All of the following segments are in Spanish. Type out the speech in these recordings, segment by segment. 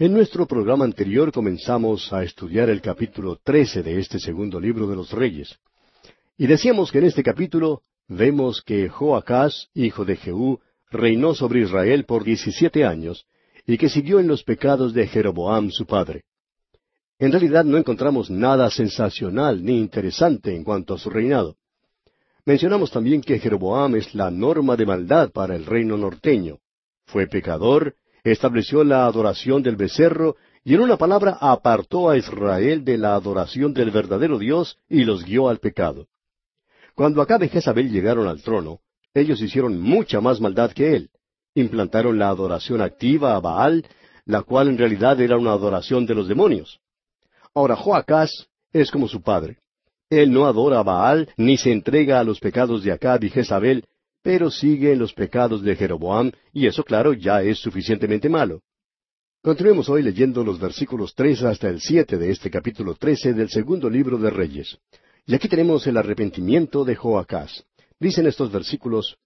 En nuestro programa anterior comenzamos a estudiar el capítulo trece de este segundo libro de los Reyes. Y decíamos que en este capítulo vemos que Joacás, hijo de Jehú, reinó sobre Israel por diecisiete años, y que siguió en los pecados de Jeroboam su padre. En realidad no encontramos nada sensacional ni interesante en cuanto a su reinado. Mencionamos también que Jeroboam es la norma de maldad para el reino norteño. Fue pecador, estableció la adoración del becerro y en una palabra apartó a Israel de la adoración del verdadero Dios y los guió al pecado. Cuando Acabe y Jezabel llegaron al trono, ellos hicieron mucha más maldad que él. Implantaron la adoración activa a Baal, la cual en realidad era una adoración de los demonios. Ahora Joacás es como su padre. Él no adora a Baal ni se entrega a los pecados de Acab y Jezabel, pero sigue en los pecados de Jeroboam, y eso, claro, ya es suficientemente malo. Continuemos hoy leyendo los versículos tres hasta el siete de este capítulo trece del segundo libro de Reyes. Y aquí tenemos el arrepentimiento de Joacás. Dicen estos versículos,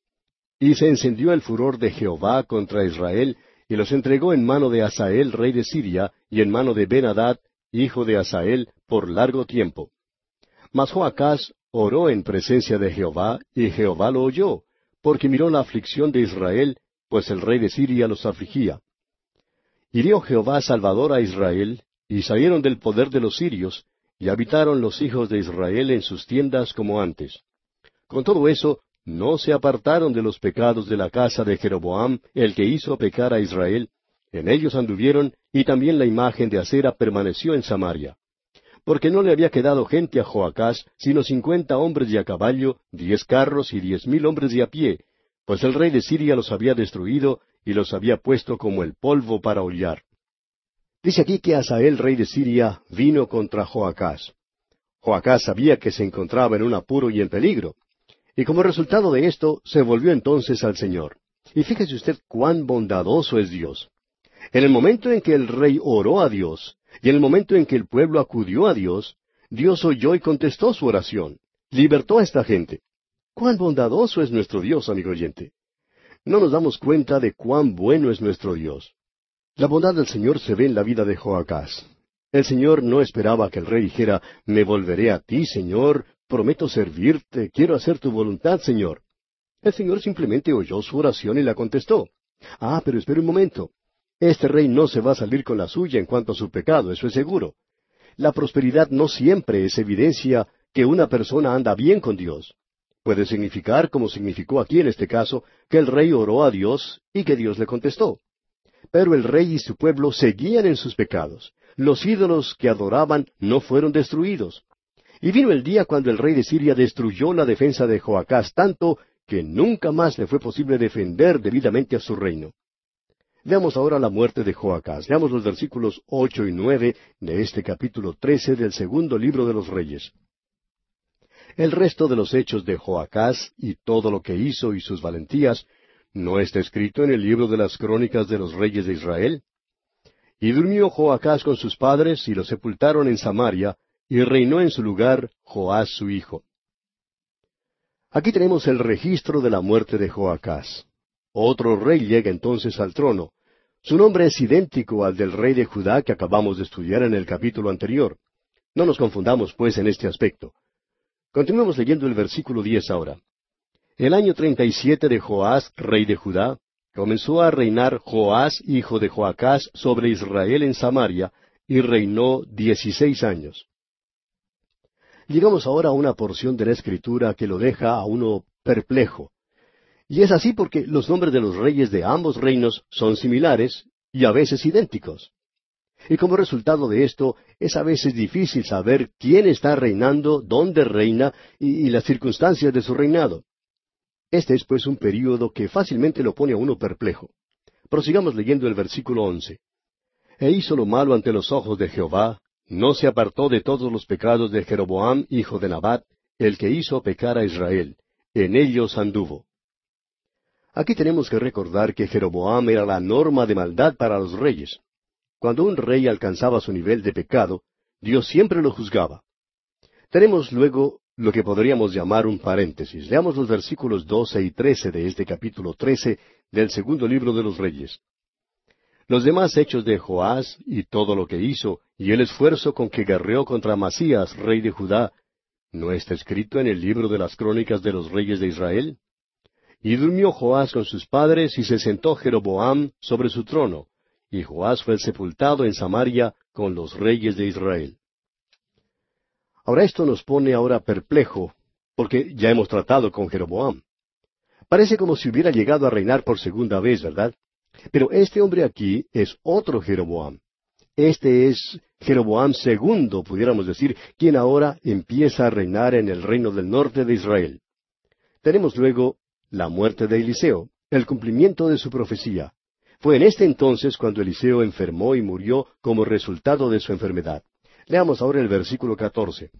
Y se encendió el furor de Jehová contra Israel, y los entregó en mano de Asael, rey de Siria, y en mano de Ben-Hadad, hijo de Asael, por largo tiempo. Mas Joacás oró en presencia de Jehová, y Jehová lo oyó, porque miró la aflicción de Israel, pues el rey de Siria los afligía. Hirió Jehová Salvador a Israel, y salieron del poder de los sirios, y habitaron los hijos de Israel en sus tiendas como antes. Con todo eso, no se apartaron de los pecados de la casa de Jeroboam, el que hizo pecar a Israel, en ellos anduvieron, y también la imagen de acera permaneció en Samaria porque no le había quedado gente a Joacás, sino cincuenta hombres de a caballo, diez carros y diez mil hombres de a pie, pues el rey de Siria los había destruido y los había puesto como el polvo para hollar. Dice aquí que Asael, rey de Siria, vino contra Joacás. Joacás sabía que se encontraba en un apuro y en peligro. Y como resultado de esto, se volvió entonces al Señor. Y fíjese usted cuán bondadoso es Dios. En el momento en que el rey oró a Dios, y en el momento en que el pueblo acudió a Dios, Dios oyó y contestó su oración. Libertó a esta gente. Cuán bondadoso es nuestro Dios, amigo oyente. No nos damos cuenta de cuán bueno es nuestro Dios. La bondad del Señor se ve en la vida de Joacás. El Señor no esperaba que el rey dijera, me volveré a ti, Señor, prometo servirte, quiero hacer tu voluntad, Señor. El Señor simplemente oyó su oración y la contestó. Ah, pero espere un momento. Este rey no se va a salir con la suya en cuanto a su pecado, eso es seguro. La prosperidad no siempre es evidencia que una persona anda bien con Dios. Puede significar, como significó aquí en este caso, que el rey oró a Dios y que Dios le contestó. Pero el rey y su pueblo seguían en sus pecados. Los ídolos que adoraban no fueron destruidos. Y vino el día cuando el rey de Siria destruyó la defensa de Joacás tanto que nunca más le fue posible defender debidamente a su reino. Veamos ahora la muerte de Joacás. Veamos los versículos ocho y nueve de este capítulo trece del segundo libro de los Reyes. El resto de los hechos de Joacás y todo lo que hizo y sus valentías, ¿no está escrito en el libro de las crónicas de los reyes de Israel? Y durmió Joacás con sus padres y lo sepultaron en Samaria, y reinó en su lugar Joás su hijo. Aquí tenemos el registro de la muerte de Joacás. Otro rey llega entonces al trono. Su nombre es idéntico al del rey de Judá que acabamos de estudiar en el capítulo anterior. No nos confundamos, pues, en este aspecto. Continuemos leyendo el versículo diez ahora. El año treinta y siete de Joás, rey de Judá, comenzó a reinar Joás, hijo de Joacás, sobre Israel en Samaria, y reinó dieciséis años. Llegamos ahora a una porción de la Escritura que lo deja a uno perplejo. Y es así porque los nombres de los reyes de ambos reinos son similares y a veces idénticos. Y como resultado de esto, es a veces difícil saber quién está reinando, dónde reina y, las circunstancias de su reinado. Este es pues un período que fácilmente lo pone a uno perplejo. Prosigamos leyendo el versículo once. E hizo lo malo ante los ojos de Jehová, no se apartó de todos los pecados de Jeroboam, hijo de Nabat, el que hizo pecar a Israel. En ellos anduvo. Aquí tenemos que recordar que Jeroboam era la norma de maldad para los reyes. Cuando un rey alcanzaba su nivel de pecado, Dios siempre lo juzgaba. Tenemos luego lo que podríamos llamar un paréntesis. Leamos los versículos doce y trece de este capítulo trece del segundo libro de los Reyes. Los demás hechos de Joás y todo lo que hizo, y el esfuerzo con que guerreó contra Masías, rey de Judá, ¿no está escrito en el libro de las crónicas de los reyes de Israel? Y durmió Joás con sus padres, y se sentó Jeroboam sobre su trono, y Joás fue sepultado en Samaria con los reyes de Israel. Ahora esto nos pone ahora perplejo, porque ya hemos tratado con Jeroboam. Parece como si hubiera llegado a reinar por segunda vez, ¿verdad? Pero este hombre aquí es otro Jeroboam. Este es Jeroboam II, pudiéramos decir, quien ahora empieza a reinar en el reino del norte de Israel. Tenemos luego la muerte de Eliseo, el cumplimiento de su profecía. Fue en este entonces cuando Eliseo enfermó y murió como resultado de su enfermedad. Leamos ahora el versículo 14.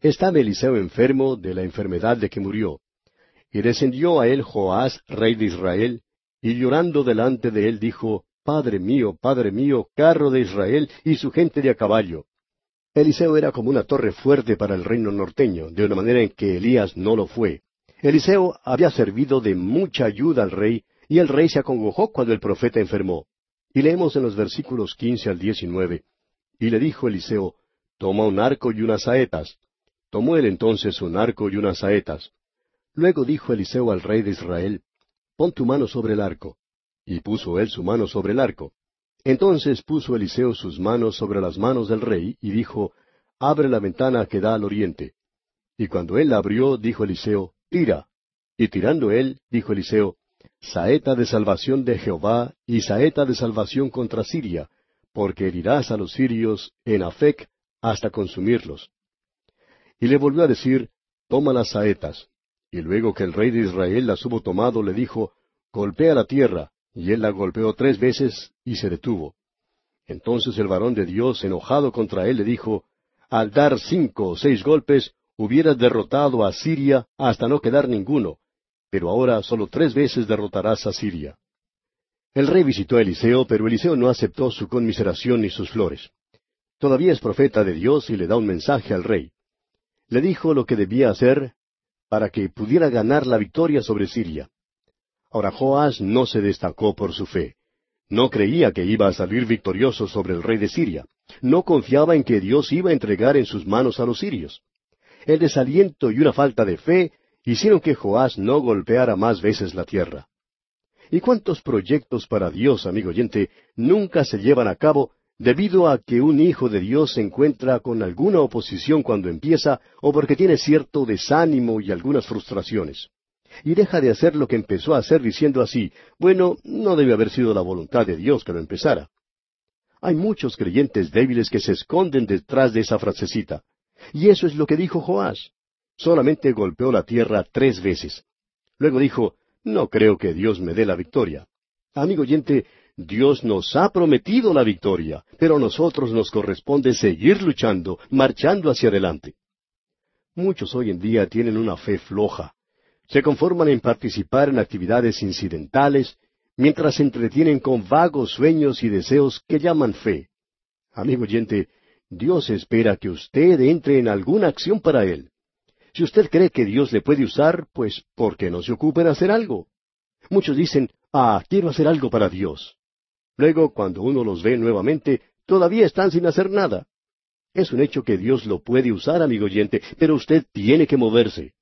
Estaba Eliseo enfermo de la enfermedad de que murió. Y descendió a él Joás, rey de Israel, y llorando delante de él dijo, Padre mío, Padre mío, carro de Israel y su gente de a caballo. Eliseo era como una torre fuerte para el reino norteño, de una manera en que Elías no lo fue. Eliseo había servido de mucha ayuda al rey, y el rey se acongojó cuando el profeta enfermó. Y leemos en los versículos quince al diecinueve. Y le dijo Eliseo, Toma un arco y unas saetas. Tomó él entonces un arco y unas saetas. Luego dijo Eliseo al rey de Israel, Pon tu mano sobre el arco. Y puso él su mano sobre el arco. Entonces puso Eliseo sus manos sobre las manos del rey, y dijo, Abre la ventana que da al oriente. Y cuando él la abrió, dijo Eliseo, Y tirando él, dijo Eliseo, Saeta de salvación de Jehová, y saeta de salvación contra Siria, porque herirás a los sirios en Afec hasta consumirlos. Y le volvió a decir, Toma las saetas. Y luego que el rey de Israel las hubo tomado, le dijo, Golpea la tierra, y él la golpeó tres veces y se detuvo. Entonces el varón de Dios, enojado contra él, le dijo, Al dar cinco o seis golpes, hubieras derrotado a Siria hasta no quedar ninguno, pero ahora solo tres veces derrotarás a Siria. El rey visitó a Eliseo, pero Eliseo no aceptó su conmiseración ni sus flores. Todavía es profeta de Dios y le da un mensaje al rey. Le dijo lo que debía hacer para que pudiera ganar la victoria sobre Siria. Ahora Joás no se destacó por su fe. No creía que iba a salir victorioso sobre el rey de Siria. No confiaba en que Dios iba a entregar en sus manos a los sirios. El desaliento y una falta de fe hicieron que Joás no golpeara más veces la tierra. ¿Y cuántos proyectos para Dios, amigo oyente, nunca se llevan a cabo debido a que un hijo de Dios se encuentra con alguna oposición cuando empieza o porque tiene cierto desánimo y algunas frustraciones? y deja de hacer lo que empezó a hacer diciendo así, bueno, no debe haber sido la voluntad de Dios que lo empezara. Hay muchos creyentes débiles que se esconden detrás de esa frasecita. Y eso es lo que dijo Joás. Solamente golpeó la tierra tres veces. Luego dijo, no creo que Dios me dé la victoria. Amigo oyente, Dios nos ha prometido la victoria, pero a nosotros nos corresponde seguir luchando, marchando hacia adelante. Muchos hoy en día tienen una fe floja, se conforman en participar en actividades incidentales, mientras se entretienen con vagos sueños y deseos que llaman fe. Amigo oyente, Dios espera que usted entre en alguna acción para Él. Si usted cree que Dios le puede usar, pues, ¿por qué no se ocupe en hacer algo? Muchos dicen, ah, quiero hacer algo para Dios. Luego, cuando uno los ve nuevamente, todavía están sin hacer nada. Es un hecho que Dios lo puede usar, amigo oyente, pero usted tiene que moverse.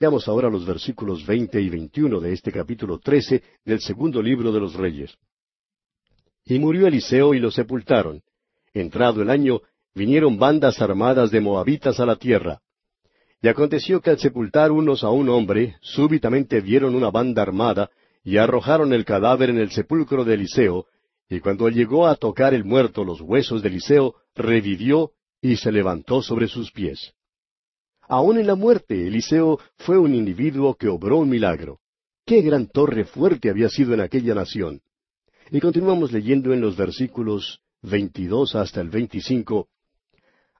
Veamos ahora los versículos veinte y veintiuno de este capítulo trece del segundo libro de los Reyes. Y murió Eliseo y lo sepultaron. Entrado el año, vinieron bandas armadas de moabitas a la tierra. Y aconteció que al sepultar unos a un hombre, súbitamente vieron una banda armada, y arrojaron el cadáver en el sepulcro de Eliseo, y cuando llegó a tocar el muerto los huesos de Eliseo, revivió y se levantó sobre sus pies. Aún en la muerte, Eliseo fue un individuo que obró un milagro. Qué gran torre fuerte había sido en aquella nación. Y continuamos leyendo en los versículos 22 hasta el 25.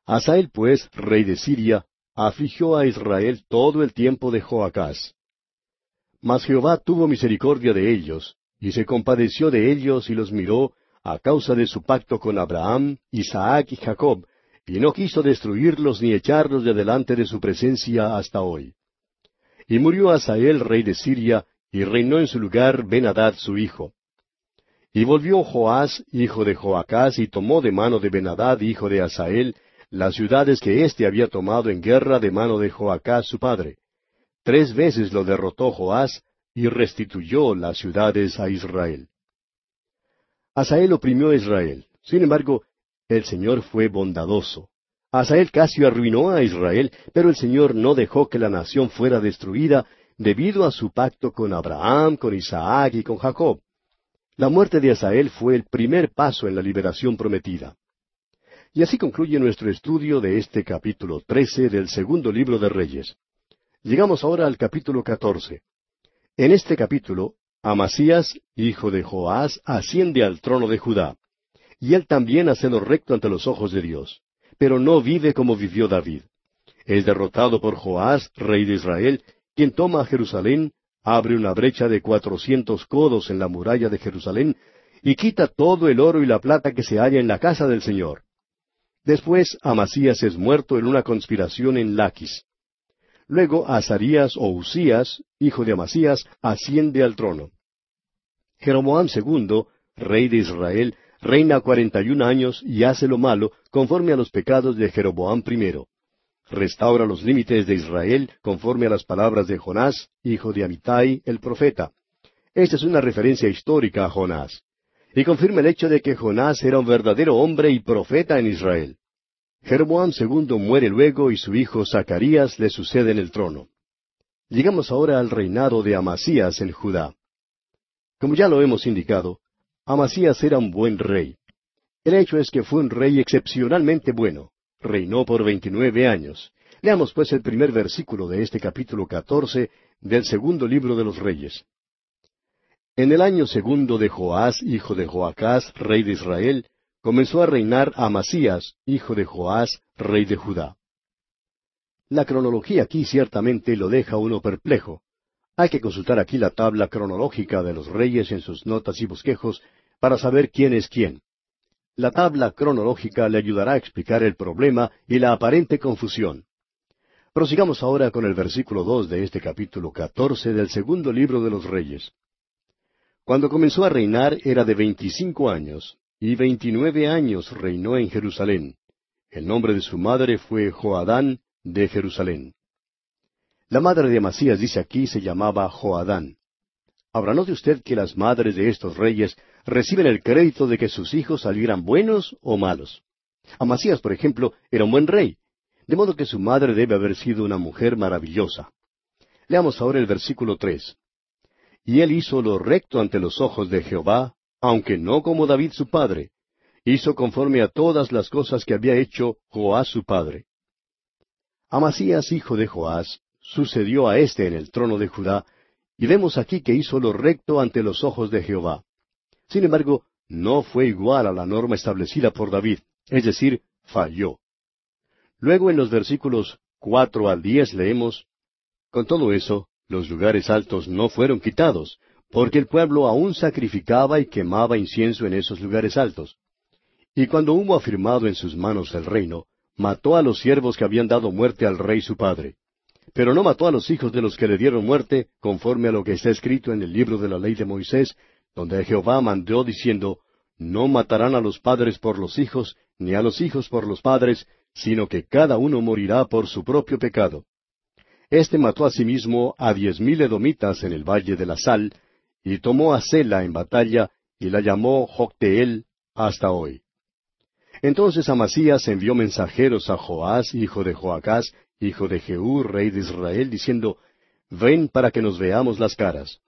Asael, pues, rey de Siria, afligió a Israel todo el tiempo de Joacás. Mas Jehová tuvo misericordia de ellos, y se compadeció de ellos y los miró, a causa de su pacto con Abraham, Isaac y Jacob, y no quiso destruirlos ni echarlos de delante de su presencia hasta hoy. Y murió Asael, rey de Siria, y reinó en su lugar Ben-Hadad su hijo. Y volvió Joás, hijo de Joacás, y tomó de mano de Benadad, hijo de Asael, las ciudades que éste había tomado en guerra de mano de Joacás su padre. Tres veces lo derrotó Joás, y restituyó las ciudades a Israel. Asael oprimió a Israel. Sin embargo, el Señor fue bondadoso. Asael casi arruinó a Israel, pero el Señor no dejó que la nación fuera destruida debido a su pacto con Abraham, con Isaac y con Jacob. La muerte de Asael fue el primer paso en la liberación prometida. Y así concluye nuestro estudio de este capítulo trece del segundo libro de Reyes. Llegamos ahora al capítulo catorce. En este capítulo, Amasías, hijo de Joás, asciende al trono de Judá. Y él también hace lo recto ante los ojos de Dios. Pero no vive como vivió David. Es derrotado por Joás, rey de Israel, quien toma a Jerusalén, abre una brecha de cuatrocientos codos en la muralla de Jerusalén, y quita todo el oro y la plata que se halla en la casa del Señor. Después Amasías es muerto en una conspiración en Laquis. Luego Azarías o Usías, hijo de Amasías, asciende al trono. Jeroboam II, rey de Israel, reina cuarenta y un años y hace lo malo conforme a los pecados de Jeroboam I restaura los límites de Israel conforme a las palabras de Jonás, hijo de Amitai, el profeta. Esta es una referencia histórica a Jonás. Y confirma el hecho de que Jonás era un verdadero hombre y profeta en Israel. Jeroboam II muere luego y su hijo Zacarías le sucede en el trono. Llegamos ahora al reinado de Amasías en Judá. Como ya lo hemos indicado, Amasías era un buen rey. El hecho es que fue un rey excepcionalmente bueno reinó por veintinueve años. Leamos pues el primer versículo de este capítulo catorce del segundo libro de los Reyes. En el año segundo de Joás, hijo de Joacás, rey de Israel, comenzó a reinar Amasías, hijo de Joás, rey de Judá. La cronología aquí ciertamente lo deja uno perplejo. Hay que consultar aquí la tabla cronológica de los reyes en sus notas y bosquejos para saber quién es quién. La tabla cronológica le ayudará a explicar el problema y la aparente confusión. Prosigamos ahora con el versículo dos de este capítulo catorce del segundo libro de los Reyes. Cuando comenzó a reinar era de veinticinco años, y veintinueve años reinó en Jerusalén. El nombre de su madre fue Joadán de Jerusalén. La madre de Masías dice aquí se llamaba Joadán. Ahora note usted que las madres de estos reyes reciben el crédito de que sus hijos salieran buenos o malos. Amasías, por ejemplo, era un buen rey, de modo que su madre debe haber sido una mujer maravillosa. Leamos ahora el versículo tres. Y él hizo lo recto ante los ojos de Jehová, aunque no como David su padre. Hizo conforme a todas las cosas que había hecho Joás su padre. Amasías, hijo de Joás, sucedió a éste en el trono de Judá, y vemos aquí que hizo lo recto ante los ojos de Jehová. Sin embargo, no fue igual a la norma establecida por David, es decir, falló. Luego en los versículos cuatro al diez leemos Con todo eso, los lugares altos no fueron quitados, porque el pueblo aún sacrificaba y quemaba incienso en esos lugares altos. Y cuando hubo afirmado en sus manos el reino, mató a los siervos que habían dado muerte al rey su padre. Pero no mató a los hijos de los que le dieron muerte, conforme a lo que está escrito en el libro de la ley de Moisés, donde Jehová mandó diciendo, No matarán a los padres por los hijos, ni a los hijos por los padres, sino que cada uno morirá por su propio pecado. Este mató asimismo a diez mil edomitas en el valle de la sal, y tomó a Sela en batalla, y la llamó Jocteel hasta hoy. Entonces Amasías envió mensajeros a Joás, hijo de Joacás, hijo de Jehú, rey de Israel, diciendo, Ven para que nos veamos las caras.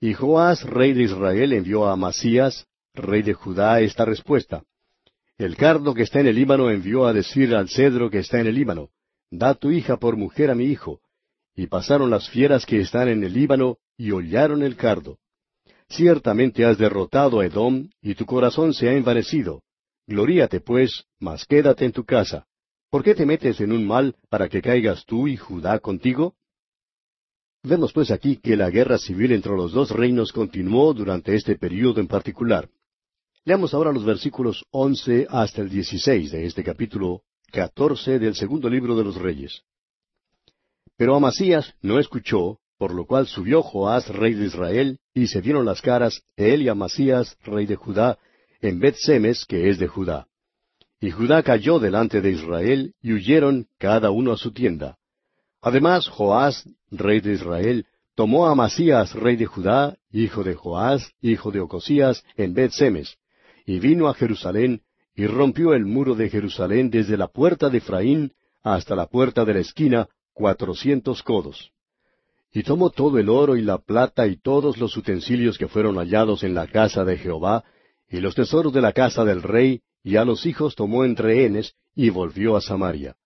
Y Joás, rey de Israel, envió a Amasías, rey de Judá, esta respuesta. El cardo que está en el Líbano envió a decir al cedro que está en el Líbano, Da tu hija por mujer a mi hijo. Y pasaron las fieras que están en el Líbano y hollaron el cardo. Ciertamente has derrotado a Edom, y tu corazón se ha envanecido. Gloríate, pues, mas quédate en tu casa. ¿Por qué te metes en un mal para que caigas tú y Judá contigo? Vemos pues aquí que la guerra civil entre los dos reinos continuó durante este período en particular. Leamos ahora los versículos once hasta el dieciséis de este capítulo catorce del segundo libro de los Reyes. Pero Amasías no escuchó, por lo cual subió Joás, rey de Israel, y se dieron las caras él y Amasías, rey de Judá, en Bet-Semes, que es de Judá. Y Judá cayó delante de Israel, y huyeron cada uno a su tienda. Además, Joás, rey de Israel, tomó a Amasías, rey de Judá, hijo de Joás, hijo de Ocosías, en Bet-Semes, y vino a Jerusalén, y rompió el muro de Jerusalén desde la puerta de Efraín hasta la puerta de la esquina, cuatrocientos codos. Y tomó todo el oro y la plata y todos los utensilios que fueron hallados en la casa de Jehová, y los tesoros de la casa del rey, y a los hijos tomó en rehenes, y volvió a Samaria.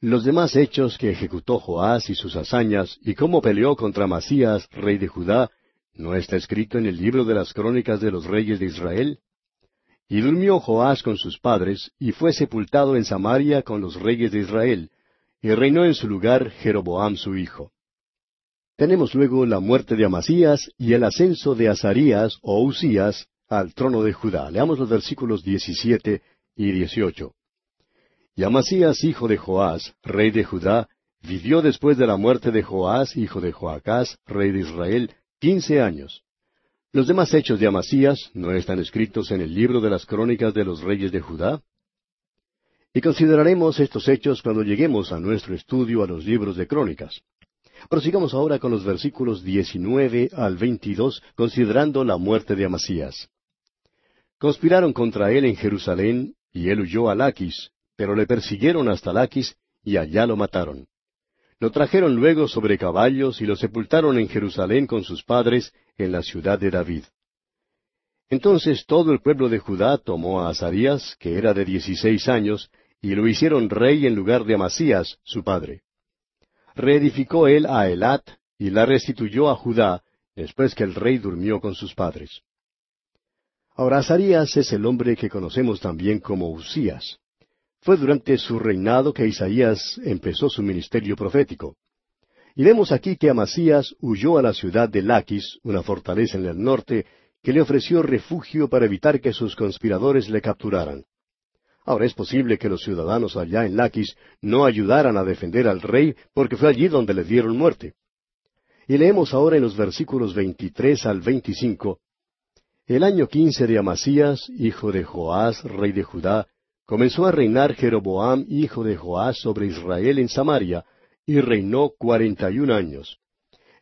Los demás hechos que ejecutó Joás y sus hazañas, y cómo peleó contra Masías, rey de Judá, ¿no está escrito en el libro de las crónicas de los reyes de Israel? Y durmió Joás con sus padres, y fue sepultado en Samaria con los reyes de Israel, y reinó en su lugar Jeroboam su hijo. Tenemos luego la muerte de Amasías y el ascenso de Azarías o Usías al trono de Judá. Leamos los versículos 17 y 18. Y Amasías, hijo de Joás, rey de Judá, vivió después de la muerte de Joás, hijo de Joacás, rey de Israel, quince años. Los demás hechos de Amasías no están escritos en el libro de las crónicas de los reyes de Judá. Y consideraremos estos hechos cuando lleguemos a nuestro estudio a los libros de crónicas. Prosigamos ahora con los versículos 19 al 22, considerando la muerte de Amasías. Conspiraron contra él en Jerusalén, y él huyó a Laquis, pero le persiguieron hasta Laquis, y allá lo mataron. Lo trajeron luego sobre caballos y lo sepultaron en Jerusalén con sus padres, en la ciudad de David. Entonces todo el pueblo de Judá tomó a Azarías, que era de dieciséis años, y lo hicieron rey en lugar de Amasías, su padre reedificó él a Elat y la restituyó a Judá, después que el rey durmió con sus padres. Ahora Azarías es el hombre que conocemos también como Usías. Fue durante su reinado que Isaías empezó su ministerio profético. Y vemos aquí que Amasías huyó a la ciudad de Laquis, una fortaleza en el norte, que le ofreció refugio para evitar que sus conspiradores le capturaran. Ahora es posible que los ciudadanos allá en Laquis no ayudaran a defender al rey porque fue allí donde le dieron muerte. Y leemos ahora en los versículos 23 al 25, El año quince de Amasías, hijo de Joás, rey de Judá, comenzó a reinar Jeroboam, hijo de Joás, sobre Israel en Samaria, y reinó cuarenta y un años.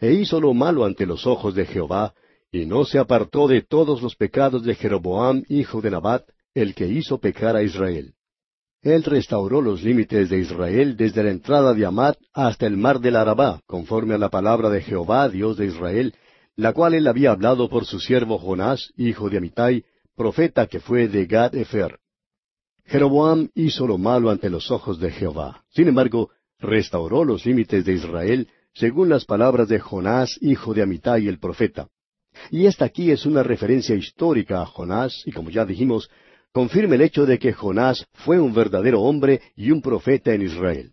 E hizo lo malo ante los ojos de Jehová, y no se apartó de todos los pecados de Jeroboam, hijo de Nabat, el que hizo pecar a Israel. Él restauró los límites de Israel desde la entrada de Amat hasta el mar del Arabá, conforme a la palabra de Jehová, Dios de Israel, la cual él había hablado por su siervo Jonás, hijo de Amitai, profeta que fue de Gad Efer. Jeroboam hizo lo malo ante los ojos de Jehová. Sin embargo, restauró los límites de Israel según las palabras de Jonás, hijo de Amitai el profeta. Y esta aquí es una referencia histórica a Jonás, y como ya dijimos, confirma el hecho de que Jonás fue un verdadero hombre y un profeta en Israel.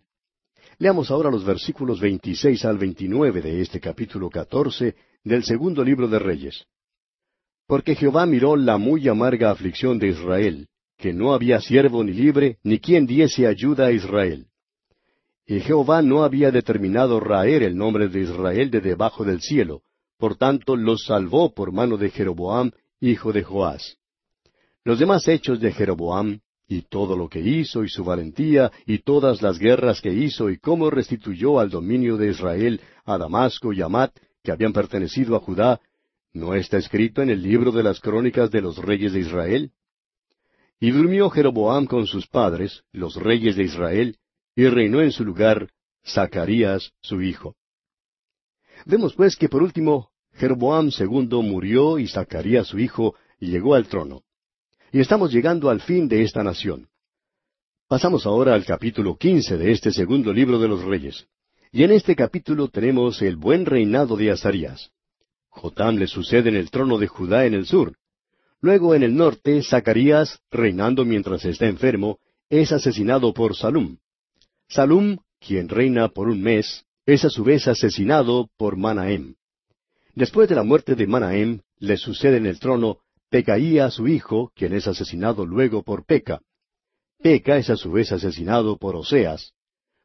Leamos ahora los versículos 26 al 29 de este capítulo 14 del segundo libro de Reyes. Porque Jehová miró la muy amarga aflicción de Israel, que no había siervo ni libre, ni quien diese ayuda a Israel. Y Jehová no había determinado raer el nombre de Israel de debajo del cielo, por tanto los salvó por mano de Jeroboam, hijo de Joás. Los demás hechos de Jeroboam, y todo lo que hizo, y su valentía, y todas las guerras que hizo, y cómo restituyó al dominio de Israel a Damasco y Amat, que habían pertenecido a Judá, ¿no está escrito en el libro de las crónicas de los reyes de Israel? Y durmió Jeroboam con sus padres, los reyes de Israel, y reinó en su lugar Zacarías su hijo. Vemos pues que por último Jeroboam II murió y Zacarías su hijo llegó al trono. Y estamos llegando al fin de esta nación. Pasamos ahora al capítulo quince de este segundo libro de los Reyes. Y en este capítulo tenemos el buen reinado de Azarías. Jotam le sucede en el trono de Judá en el sur. Luego en el norte, Zacarías, reinando mientras está enfermo, es asesinado por Salum. Salum, quien reina por un mes, es a su vez asesinado por Manahem. Después de la muerte de Manahem, le sucede en el trono Pecaía su hijo, quien es asesinado luego por Peca. Peca es a su vez asesinado por Oseas.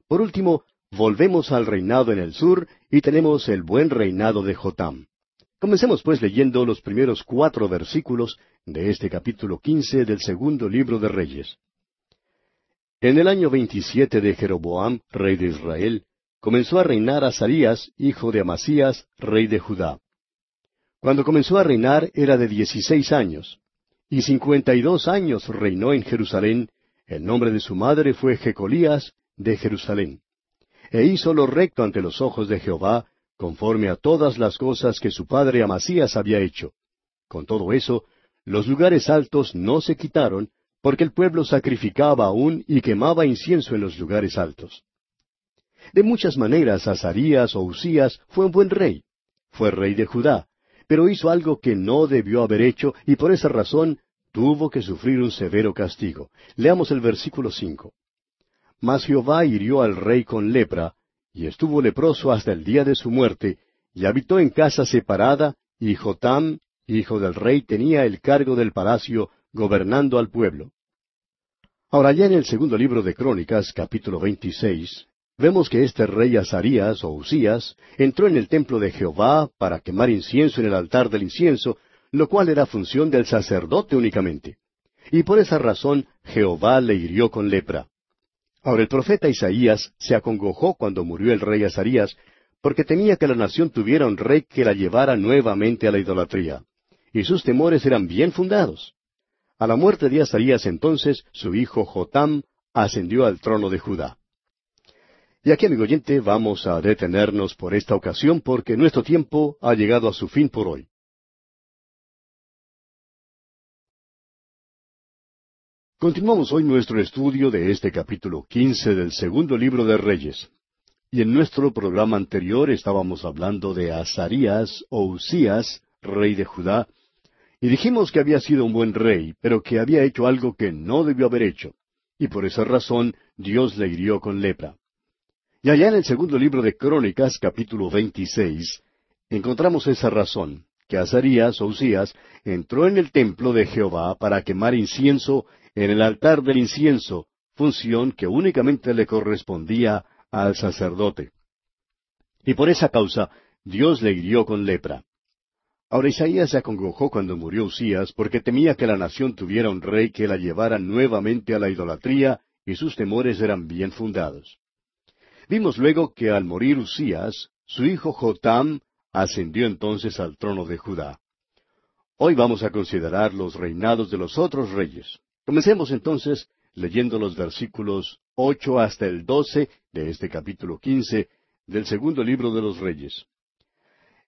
Por último, volvemos al reinado en el sur y tenemos el buen reinado de Jotam. Comencemos pues leyendo los primeros cuatro versículos de este capítulo quince del segundo libro de Reyes. En el año veintisiete de Jeroboam, rey de Israel, comenzó a reinar Azarías, hijo de Amasías, rey de Judá. Cuando comenzó a reinar era de dieciséis años, y cincuenta y dos años reinó en Jerusalén, el nombre de su madre fue Jecolías de Jerusalén. E hizo lo recto ante los ojos de Jehová, conforme a todas las cosas que su padre Amasías había hecho. Con todo eso, los lugares altos no se quitaron, porque el pueblo sacrificaba aún y quemaba incienso en los lugares altos. De muchas maneras, Azarías o Usías fue un buen rey. Fue rey de Judá, pero hizo algo que no debió haber hecho y por esa razón tuvo que sufrir un severo castigo. Leamos el versículo cinco. Mas Jehová hirió al rey con lepra, y estuvo leproso hasta el día de su muerte, y habitó en casa separada, y Jotam, hijo del rey, tenía el cargo del palacio, gobernando al pueblo. Ahora ya en el segundo libro de Crónicas, capítulo 26, vemos que este rey Azarías o Usías entró en el templo de Jehová para quemar incienso en el altar del incienso, lo cual era función del sacerdote únicamente. Y por esa razón Jehová le hirió con lepra. Ahora el profeta Isaías se acongojó cuando murió el rey Azarías, porque temía que la nación tuviera un rey que la llevara nuevamente a la idolatría. Y sus temores eran bien fundados. A la muerte de Azarías entonces, su hijo Jotam ascendió al trono de Judá. Y aquí, amigo oyente, vamos a detenernos por esta ocasión porque nuestro tiempo ha llegado a su fin por hoy. Continuamos hoy nuestro estudio de este capítulo quince del segundo libro de Reyes. Y en nuestro programa anterior estábamos hablando de Azarías o Usías, rey de Judá, y dijimos que había sido un buen rey, pero que había hecho algo que no debió haber hecho, y por esa razón Dios le hirió con lepra. Y allá en el segundo libro de Crónicas, capítulo 26, encontramos esa razón, que Azarías o Usías entró en el templo de Jehová para quemar incienso en el altar del incienso, función que únicamente le correspondía al sacerdote. Y por esa causa Dios le hirió con lepra. Ahora Isaías se acongojó cuando murió Usías porque temía que la nación tuviera un rey que la llevara nuevamente a la idolatría y sus temores eran bien fundados. Vimos luego que al morir Usías, su hijo Jotam ascendió entonces al trono de Judá. Hoy vamos a considerar los reinados de los otros reyes. Comencemos entonces leyendo los versículos ocho hasta el doce de este capítulo quince del segundo libro de los Reyes.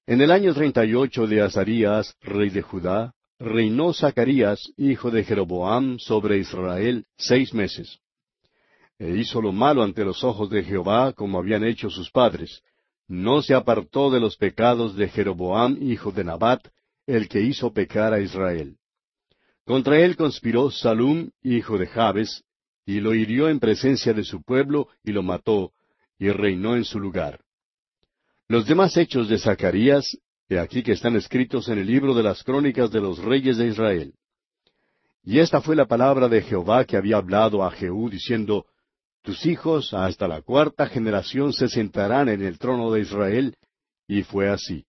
En el año treinta y ocho de Azarías, rey de Judá, reinó Zacarías, hijo de Jeroboam, sobre Israel seis meses e hizo lo malo ante los ojos de Jehová como habían hecho sus padres. No se apartó de los pecados de Jeroboam, hijo de Nabat, el que hizo pecar a Israel. Contra él conspiró Salum, hijo de Jabes, y lo hirió en presencia de su pueblo, y lo mató, y reinó en su lugar. Los demás hechos de Zacarías, he aquí que están escritos en el libro de las crónicas de los reyes de Israel. Y esta fue la palabra de Jehová que había hablado a Jehú, diciendo, tus hijos hasta la cuarta generación se sentarán en el trono de Israel, y fue así.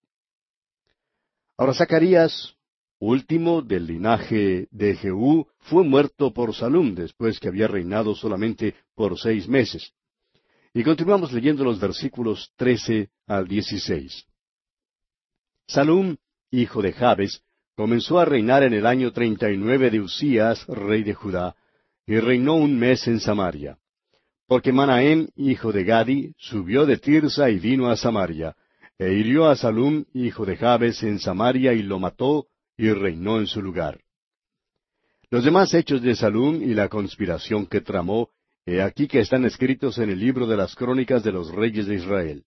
Ahora Zacarías, último del linaje de Jehú, fue muerto por Salum después que había reinado solamente por seis meses. Y continuamos leyendo los versículos trece al dieciséis. Salum, hijo de Jabes, comenzó a reinar en el año treinta y nueve de Usías, rey de Judá, y reinó un mes en Samaria. Porque Manahem, hijo de Gadi, subió de Tirsa y vino a Samaria, e hirió a Salum, hijo de Jabes, en Samaria, y lo mató, y reinó en su lugar. Los demás hechos de Salum y la conspiración que tramó, he aquí que están escritos en el libro de las crónicas de los reyes de Israel.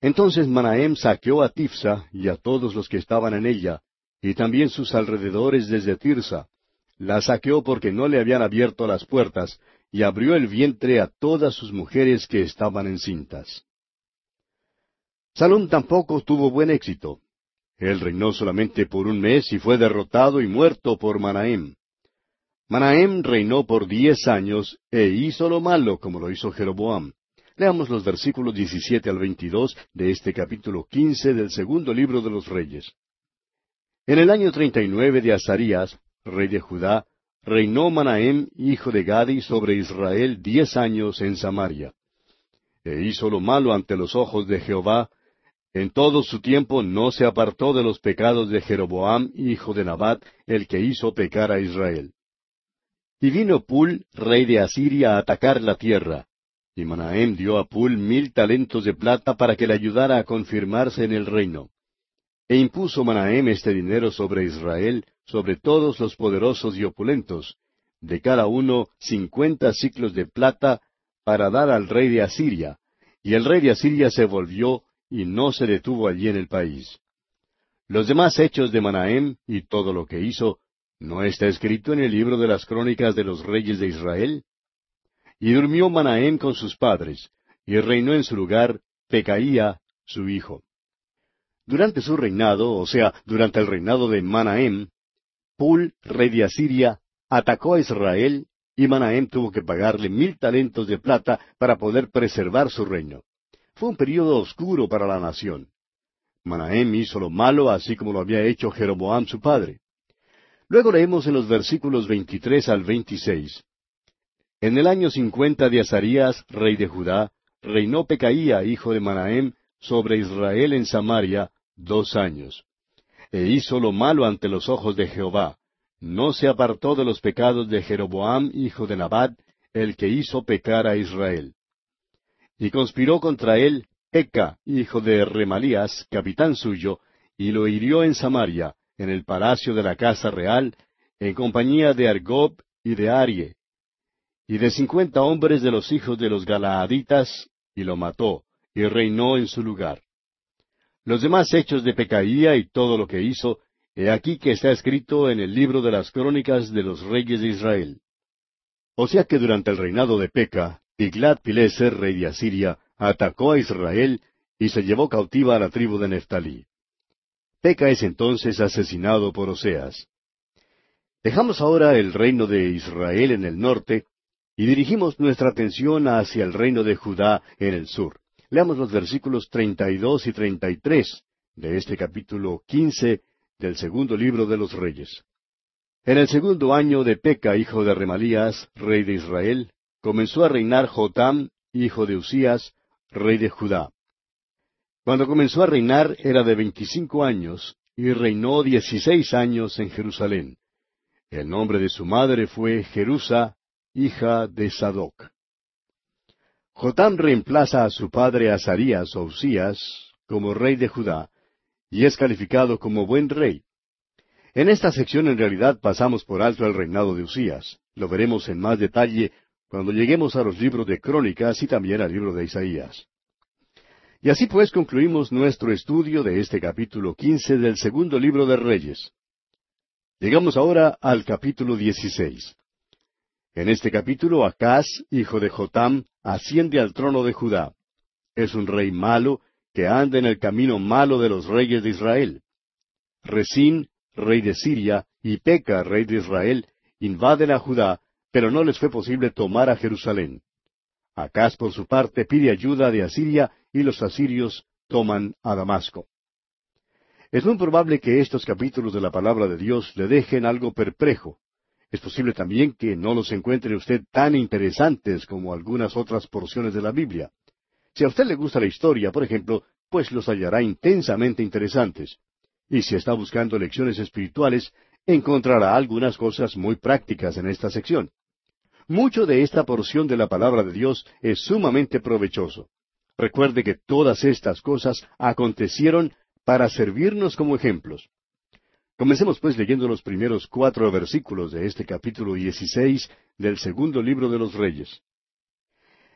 Entonces Manahem saqueó a Tifsa y a todos los que estaban en ella, y también sus alrededores desde Tirsa. La saqueó porque no le habían abierto las puertas, y abrió el vientre a todas sus mujeres que estaban encintas. Salom tampoco tuvo buen éxito. Él reinó solamente por un mes y fue derrotado y muerto por Manahem. Manahem reinó por diez años e hizo lo malo como lo hizo Jeroboam. Leamos los versículos 17 al 22 de este capítulo 15 del segundo libro de los Reyes. En el año treinta y nueve de Azarías, rey de Judá, reinó Manahem, hijo de Gadi, sobre Israel diez años en Samaria. E hizo lo malo ante los ojos de Jehová, en todo su tiempo no se apartó de los pecados de Jeroboam, hijo de Nabat, el que hizo pecar a Israel. Y vino Pul, rey de Asiria, a atacar la tierra. Y Manahem dio a Pul mil talentos de plata para que le ayudara a confirmarse en el reino. E impuso Manahem este dinero sobre Israel, sobre todos los poderosos y opulentos, de cada uno cincuenta ciclos de plata, para dar al rey de Asiria. Y el rey de Asiria se volvió y no se detuvo allí en el país. Los demás hechos de Manahem y todo lo que hizo, ¿no está escrito en el libro de las crónicas de los reyes de Israel? Y durmió Manahem con sus padres, y reinó en su lugar Pecaía, su hijo. Durante su reinado, o sea, durante el reinado de Manahem, Pul, rey de Asiria, atacó a Israel y Manahem tuvo que pagarle mil talentos de plata para poder preservar su reino. Fue un período oscuro para la nación. Manahem hizo lo malo así como lo había hecho Jeroboam su padre. Luego leemos en los versículos 23 al 26. En el año cincuenta de Azarías, rey de Judá, reinó Pecaía, hijo de Manahem, sobre Israel en Samaria, dos años e hizo lo malo ante los ojos de Jehová. No se apartó de los pecados de Jeroboam, hijo de Nabat, el que hizo pecar a Israel. Y conspiró contra él Peca, hijo de Remalías, capitán suyo, y lo hirió en Samaria, en el palacio de la casa real, en compañía de Argob y de Arie, y de cincuenta hombres de los hijos de los Galaaditas, y lo mató, y reinó en su lugar. Los demás hechos de Pecaía y todo lo que hizo, he aquí que está escrito en el libro de las crónicas de los reyes de Israel. O sea que durante el reinado de Peca, Tiglat-Pileser, rey de Asiria, atacó a Israel y se llevó cautiva a la tribu de Neftalí. Peca es entonces asesinado por Oseas. Dejamos ahora el reino de Israel en el norte y dirigimos nuestra atención hacia el reino de Judá en el sur. Leamos los versículos treinta y dos y treinta y tres de este capítulo quince del segundo libro de los Reyes. En el segundo año de Peca, hijo de Remalías, rey de Israel, comenzó a reinar Jotam, hijo de Usías, rey de Judá. Cuando comenzó a reinar era de veinticinco años, y reinó dieciséis años en Jerusalén. El nombre de su madre fue Jerusa, hija de Sadoc. Jotam reemplaza a su padre Azarías o Usías como rey de Judá, y es calificado como buen rey. En esta sección en realidad pasamos por alto el reinado de Usías. Lo veremos en más detalle cuando lleguemos a los libros de Crónicas y también al libro de Isaías. Y así pues concluimos nuestro estudio de este capítulo quince del segundo libro de Reyes. Llegamos ahora al capítulo dieciséis. En este capítulo, Acaz, hijo de Jotam, asciende al trono de Judá. Es un rey malo que anda en el camino malo de los reyes de Israel. Resín, rey de Siria, y Peca, rey de Israel, invaden a Judá, pero no les fue posible tomar a Jerusalén. Acaz, por su parte, pide ayuda de Asiria, y los asirios toman a Damasco. Es muy probable que estos capítulos de la palabra de Dios le dejen algo perplejo. Es posible también que no los encuentre usted tan interesantes como algunas otras porciones de la Biblia. Si a usted le gusta la historia, por ejemplo, pues los hallará intensamente interesantes. Y si está buscando lecciones espirituales, encontrará algunas cosas muy prácticas en esta sección. Mucho de esta porción de la palabra de Dios es sumamente provechoso. Recuerde que todas estas cosas acontecieron para servirnos como ejemplos. Comencemos pues leyendo los primeros cuatro versículos de este capítulo dieciséis del segundo libro de los Reyes.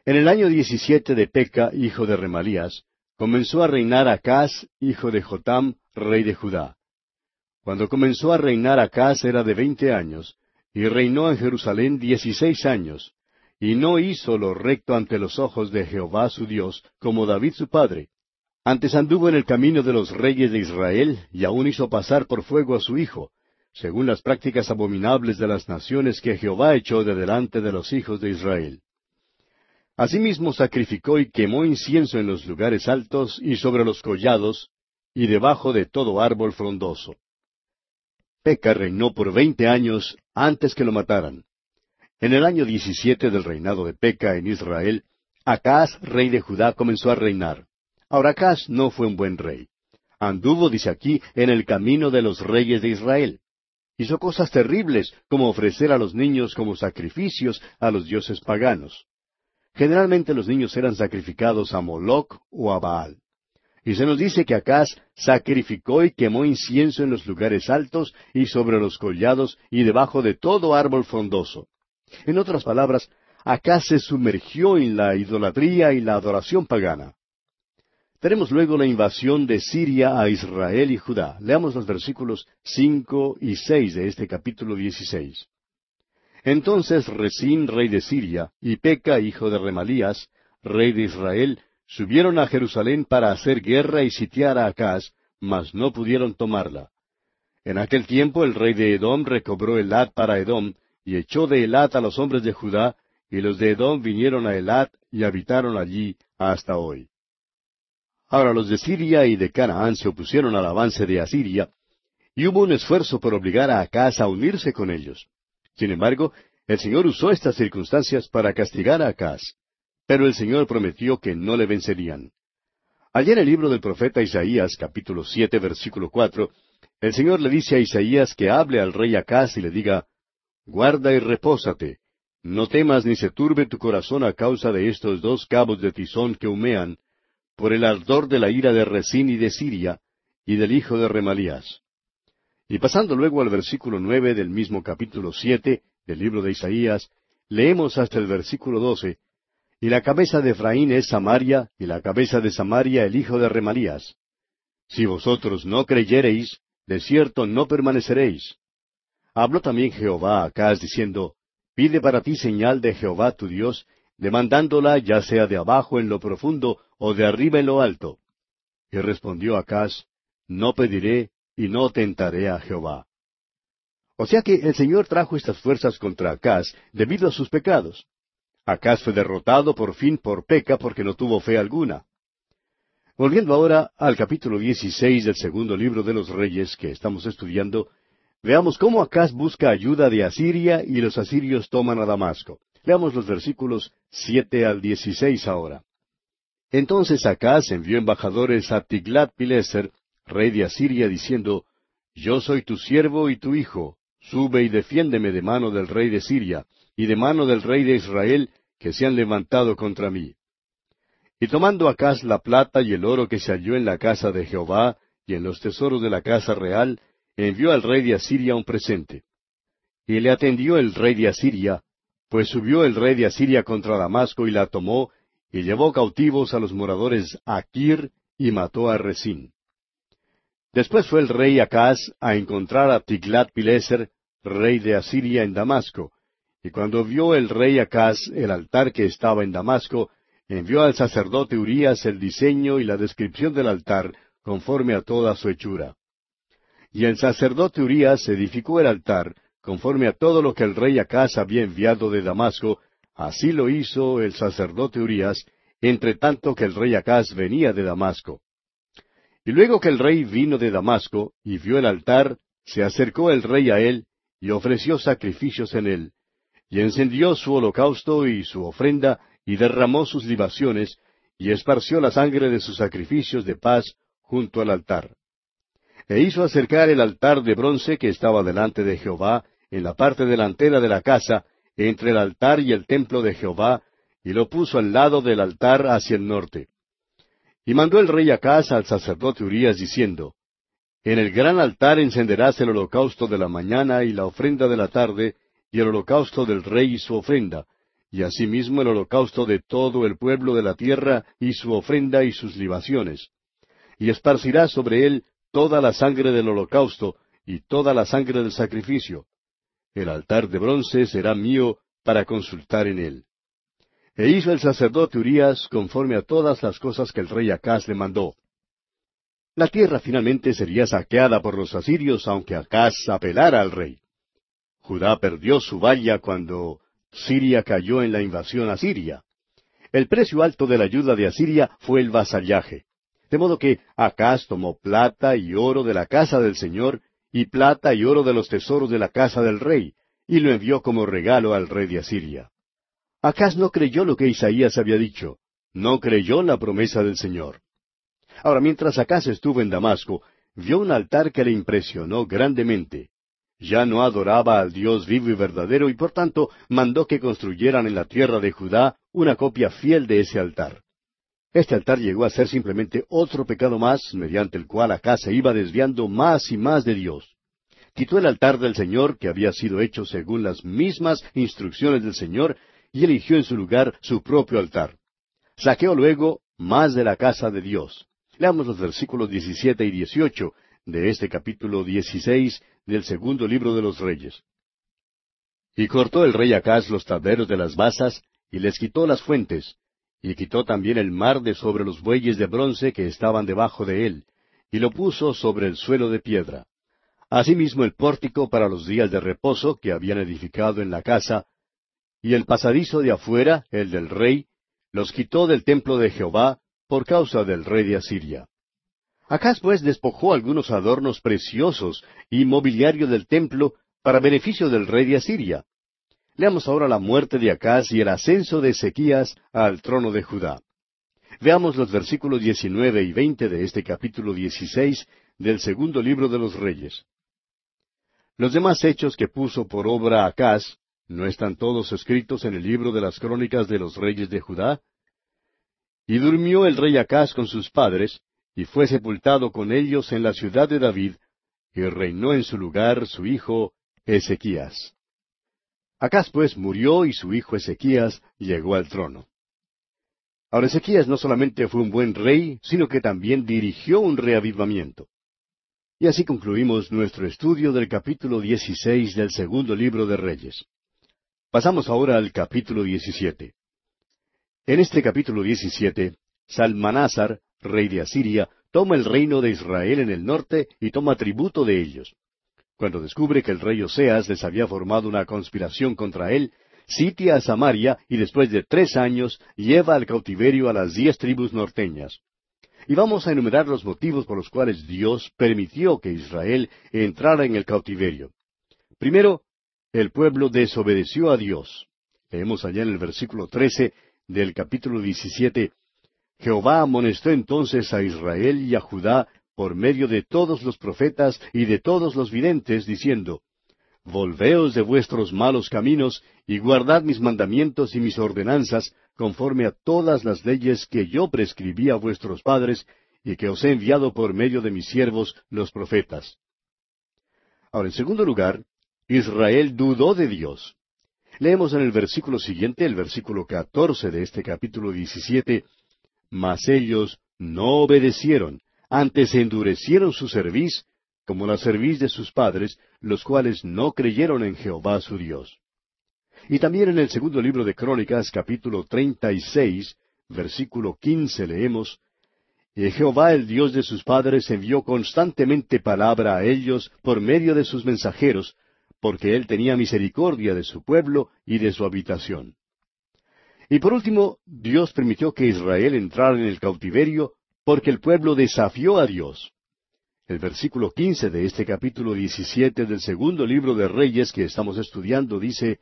En el año diecisiete de Peca, hijo de Remalías, comenzó a reinar Acaz, hijo de Jotam, rey de Judá. Cuando comenzó a reinar Acaz era de veinte años, y reinó en Jerusalén dieciséis años, y no hizo lo recto ante los ojos de Jehová su Dios, como David su padre, antes anduvo en el camino de los reyes de Israel y aún hizo pasar por fuego a su hijo, según las prácticas abominables de las naciones que Jehová echó de delante de los hijos de Israel. Asimismo sacrificó y quemó incienso en los lugares altos y sobre los collados, y debajo de todo árbol frondoso. Peca reinó por veinte años antes que lo mataran. En el año diecisiete del reinado de Peca en Israel, Acaz, rey de Judá, comenzó a reinar. Ahora Acaz no fue un buen rey. Anduvo, dice aquí, en el camino de los reyes de Israel. Hizo cosas terribles, como ofrecer a los niños como sacrificios a los dioses paganos. Generalmente los niños eran sacrificados a Moloc o a Baal. Y se nos dice que Acaz sacrificó y quemó incienso en los lugares altos y sobre los collados y debajo de todo árbol frondoso. En otras palabras, Acaz se sumergió en la idolatría y la adoración pagana. Tenemos luego la invasión de Siria a Israel y Judá. Leamos los versículos cinco y seis de este capítulo dieciséis. Entonces Resín, rey de Siria, y Peca, hijo de Remalías, rey de Israel, subieron a Jerusalén para hacer guerra y sitiar a Acaz, mas no pudieron tomarla. En aquel tiempo el rey de Edom recobró Elat para Edom, y echó de Elat a los hombres de Judá, y los de Edom vinieron a Elat y habitaron allí hasta hoy. Ahora los de Siria y de Canaán se opusieron al avance de Asiria, y hubo un esfuerzo por obligar a Acaz a unirse con ellos. Sin embargo, el Señor usó estas circunstancias para castigar a Acaz, pero el Señor prometió que no le vencerían. Allá en el libro del profeta Isaías, capítulo siete, versículo cuatro, el Señor le dice a Isaías que hable al rey Acaz y le diga, Guarda y repósate, no temas ni se turbe tu corazón a causa de estos dos cabos de tizón que humean, por el ardor de la ira de Resín y de Siria, y del hijo de Remalías. Y pasando luego al versículo nueve del mismo capítulo siete del libro de Isaías, leemos hasta el versículo doce, y la cabeza de Efraín es Samaria, y la cabeza de Samaria el hijo de Remalías. Si vosotros no creyereis, de cierto no permaneceréis. Habló también Jehová a Acaz diciendo, Pide para ti señal de Jehová tu Dios, demandándola ya sea de abajo en lo profundo o de arriba en lo alto. Y respondió Acaz, No pediré y no tentaré a Jehová. O sea que el Señor trajo estas fuerzas contra Acaz debido a sus pecados. Acaz fue derrotado por fin por Peca porque no tuvo fe alguna. Volviendo ahora al capítulo 16 del segundo libro de los Reyes que estamos estudiando, veamos cómo Acaz busca ayuda de Asiria y los asirios toman a Damasco. Veamos los versículos siete al dieciséis ahora. Entonces Acaz envió embajadores a Tiglat-Pileser, rey de Asiria, diciendo, Yo soy tu siervo y tu hijo, sube y defiéndeme de mano del rey de Siria, y de mano del rey de Israel, que se han levantado contra mí. Y tomando Acaz la plata y el oro que se halló en la casa de Jehová, y en los tesoros de la casa real, envió al rey de Asiria un presente. Y le atendió el rey de Asiria, pues subió el rey de Asiria contra Damasco y la tomó, y llevó cautivos a los moradores Aquir y mató a Resín. Después fue el rey Acaz a encontrar a Tiglat-Pileser, rey de Asiria, en Damasco, y cuando vio el rey Acaz el altar que estaba en Damasco, envió al sacerdote Urías el diseño y la descripción del altar, conforme a toda su hechura. Y el sacerdote Urías edificó el altar, conforme a todo lo que el rey Acaz había enviado de Damasco, así lo hizo el sacerdote Urías, entre tanto que el rey Acaz venía de Damasco. Y luego que el rey vino de Damasco y vio el altar, se acercó el rey a él y ofreció sacrificios en él, y encendió su holocausto y su ofrenda, y derramó sus libaciones, y esparció la sangre de sus sacrificios de paz junto al altar. E hizo acercar el altar de bronce que estaba delante de Jehová, en la parte delantera de la casa, entre el altar y el templo de Jehová, y lo puso al lado del altar hacia el norte. Y mandó el rey casa al sacerdote Urías diciendo, En el gran altar encenderás el holocausto de la mañana y la ofrenda de la tarde, y el holocausto del rey y su ofrenda, y asimismo el holocausto de todo el pueblo de la tierra y su ofrenda y sus libaciones. Y esparcirás sobre él toda la sangre del holocausto y toda la sangre del sacrificio, el altar de bronce será mío para consultar en él. E hizo el sacerdote Urías conforme a todas las cosas que el rey Acaz le mandó. La tierra finalmente sería saqueada por los asirios, aunque Acaz apelara al rey. Judá perdió su valla cuando Siria cayó en la invasión asiria. el precio alto de la ayuda de Asiria fue el vasallaje. De modo que Acaz tomó plata y oro de la casa del Señor, y plata y oro de los tesoros de la casa del rey, y lo envió como regalo al rey de Asiria. Acaz no creyó lo que Isaías había dicho, no creyó la promesa del Señor. Ahora, mientras Acaz estuvo en Damasco, vio un altar que le impresionó grandemente. Ya no adoraba al Dios vivo y verdadero y por tanto mandó que construyeran en la tierra de Judá una copia fiel de ese altar. Este altar llegó a ser simplemente otro pecado más, mediante el cual acá se iba desviando más y más de Dios. Quitó el altar del Señor, que había sido hecho según las mismas instrucciones del Señor, y eligió en su lugar su propio altar. Saqueó luego más de la casa de Dios. Leamos los versículos 17 y 18 de este capítulo 16 del segundo libro de los Reyes. Y cortó el rey Acaz los tableros de las basas, y les quitó las fuentes, y quitó también el mar de sobre los bueyes de bronce que estaban debajo de él, y lo puso sobre el suelo de piedra. Asimismo el pórtico para los días de reposo que habían edificado en la casa, y el pasadizo de afuera, el del rey, los quitó del templo de Jehová por causa del rey de Asiria. Acaz pues despojó algunos adornos preciosos y mobiliario del templo para beneficio del rey de Asiria, Leamos ahora la muerte de Acaz y el ascenso de Ezequías al trono de Judá. Veamos los versículos 19 y 20 de este capítulo 16 del segundo libro de los Reyes. Los demás hechos que puso por obra Acaz, ¿no están todos escritos en el libro de las crónicas de los reyes de Judá? Y durmió el rey Acaz con sus padres, y fue sepultado con ellos en la ciudad de David, y reinó en su lugar su hijo Ezequías. Acaz pues murió y su hijo Ezequías llegó al trono. Ahora Ezequías no solamente fue un buen rey, sino que también dirigió un reavivamiento. Y así concluimos nuestro estudio del capítulo 16 del segundo libro de Reyes. Pasamos ahora al capítulo 17. En este capítulo 17, Salmanásar, rey de Asiria, toma el reino de Israel en el norte y toma tributo de ellos. Cuando descubre que el rey Oseas les había formado una conspiración contra él, sitia a Samaria y después de tres años lleva al cautiverio a las diez tribus norteñas. Y vamos a enumerar los motivos por los cuales Dios permitió que Israel entrara en el cautiverio. Primero, el pueblo desobedeció a Dios. Leemos allá en el versículo trece del capítulo diecisiete Jehová amonestó entonces a Israel y a Judá por medio de todos los profetas y de todos los videntes, diciendo, Volveos de vuestros malos caminos, y guardad mis mandamientos y mis ordenanzas, conforme a todas las leyes que yo prescribí a vuestros padres, y que os he enviado por medio de mis siervos, los profetas. Ahora, en segundo lugar, Israel dudó de Dios. Leemos en el versículo siguiente, el versículo catorce de este capítulo diecisiete, Mas ellos no obedecieron, antes endurecieron su cerviz, como la cerviz de sus padres, los cuales no creyeron en Jehová su Dios. Y también en el segundo libro de Crónicas, capítulo treinta y seis, versículo quince, leemos, Y Jehová el Dios de sus padres envió constantemente palabra a ellos por medio de sus mensajeros, porque él tenía misericordia de su pueblo y de su habitación. Y por último, Dios permitió que Israel entrara en el cautiverio porque el pueblo desafió a Dios. El versículo quince de este capítulo diecisiete del segundo libro de Reyes que estamos estudiando dice,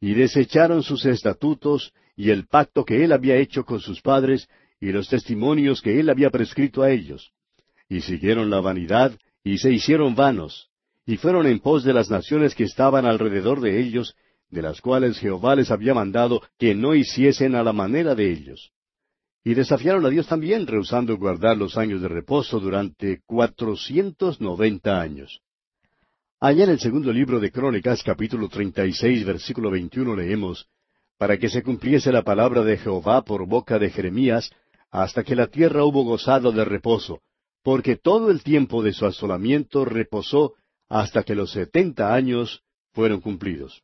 Y desecharon sus estatutos y el pacto que él había hecho con sus padres y los testimonios que él había prescrito a ellos. Y siguieron la vanidad y se hicieron vanos, y fueron en pos de las naciones que estaban alrededor de ellos, de las cuales Jehová les había mandado que no hiciesen a la manera de ellos. Y desafiaron a Dios también, rehusando guardar los años de reposo durante cuatrocientos noventa años. Allá en el segundo libro de Crónicas, capítulo treinta y seis, versículo veintiuno, leemos, para que se cumpliese la palabra de Jehová por boca de Jeremías, hasta que la tierra hubo gozado de reposo, porque todo el tiempo de su asolamiento reposó hasta que los setenta años fueron cumplidos.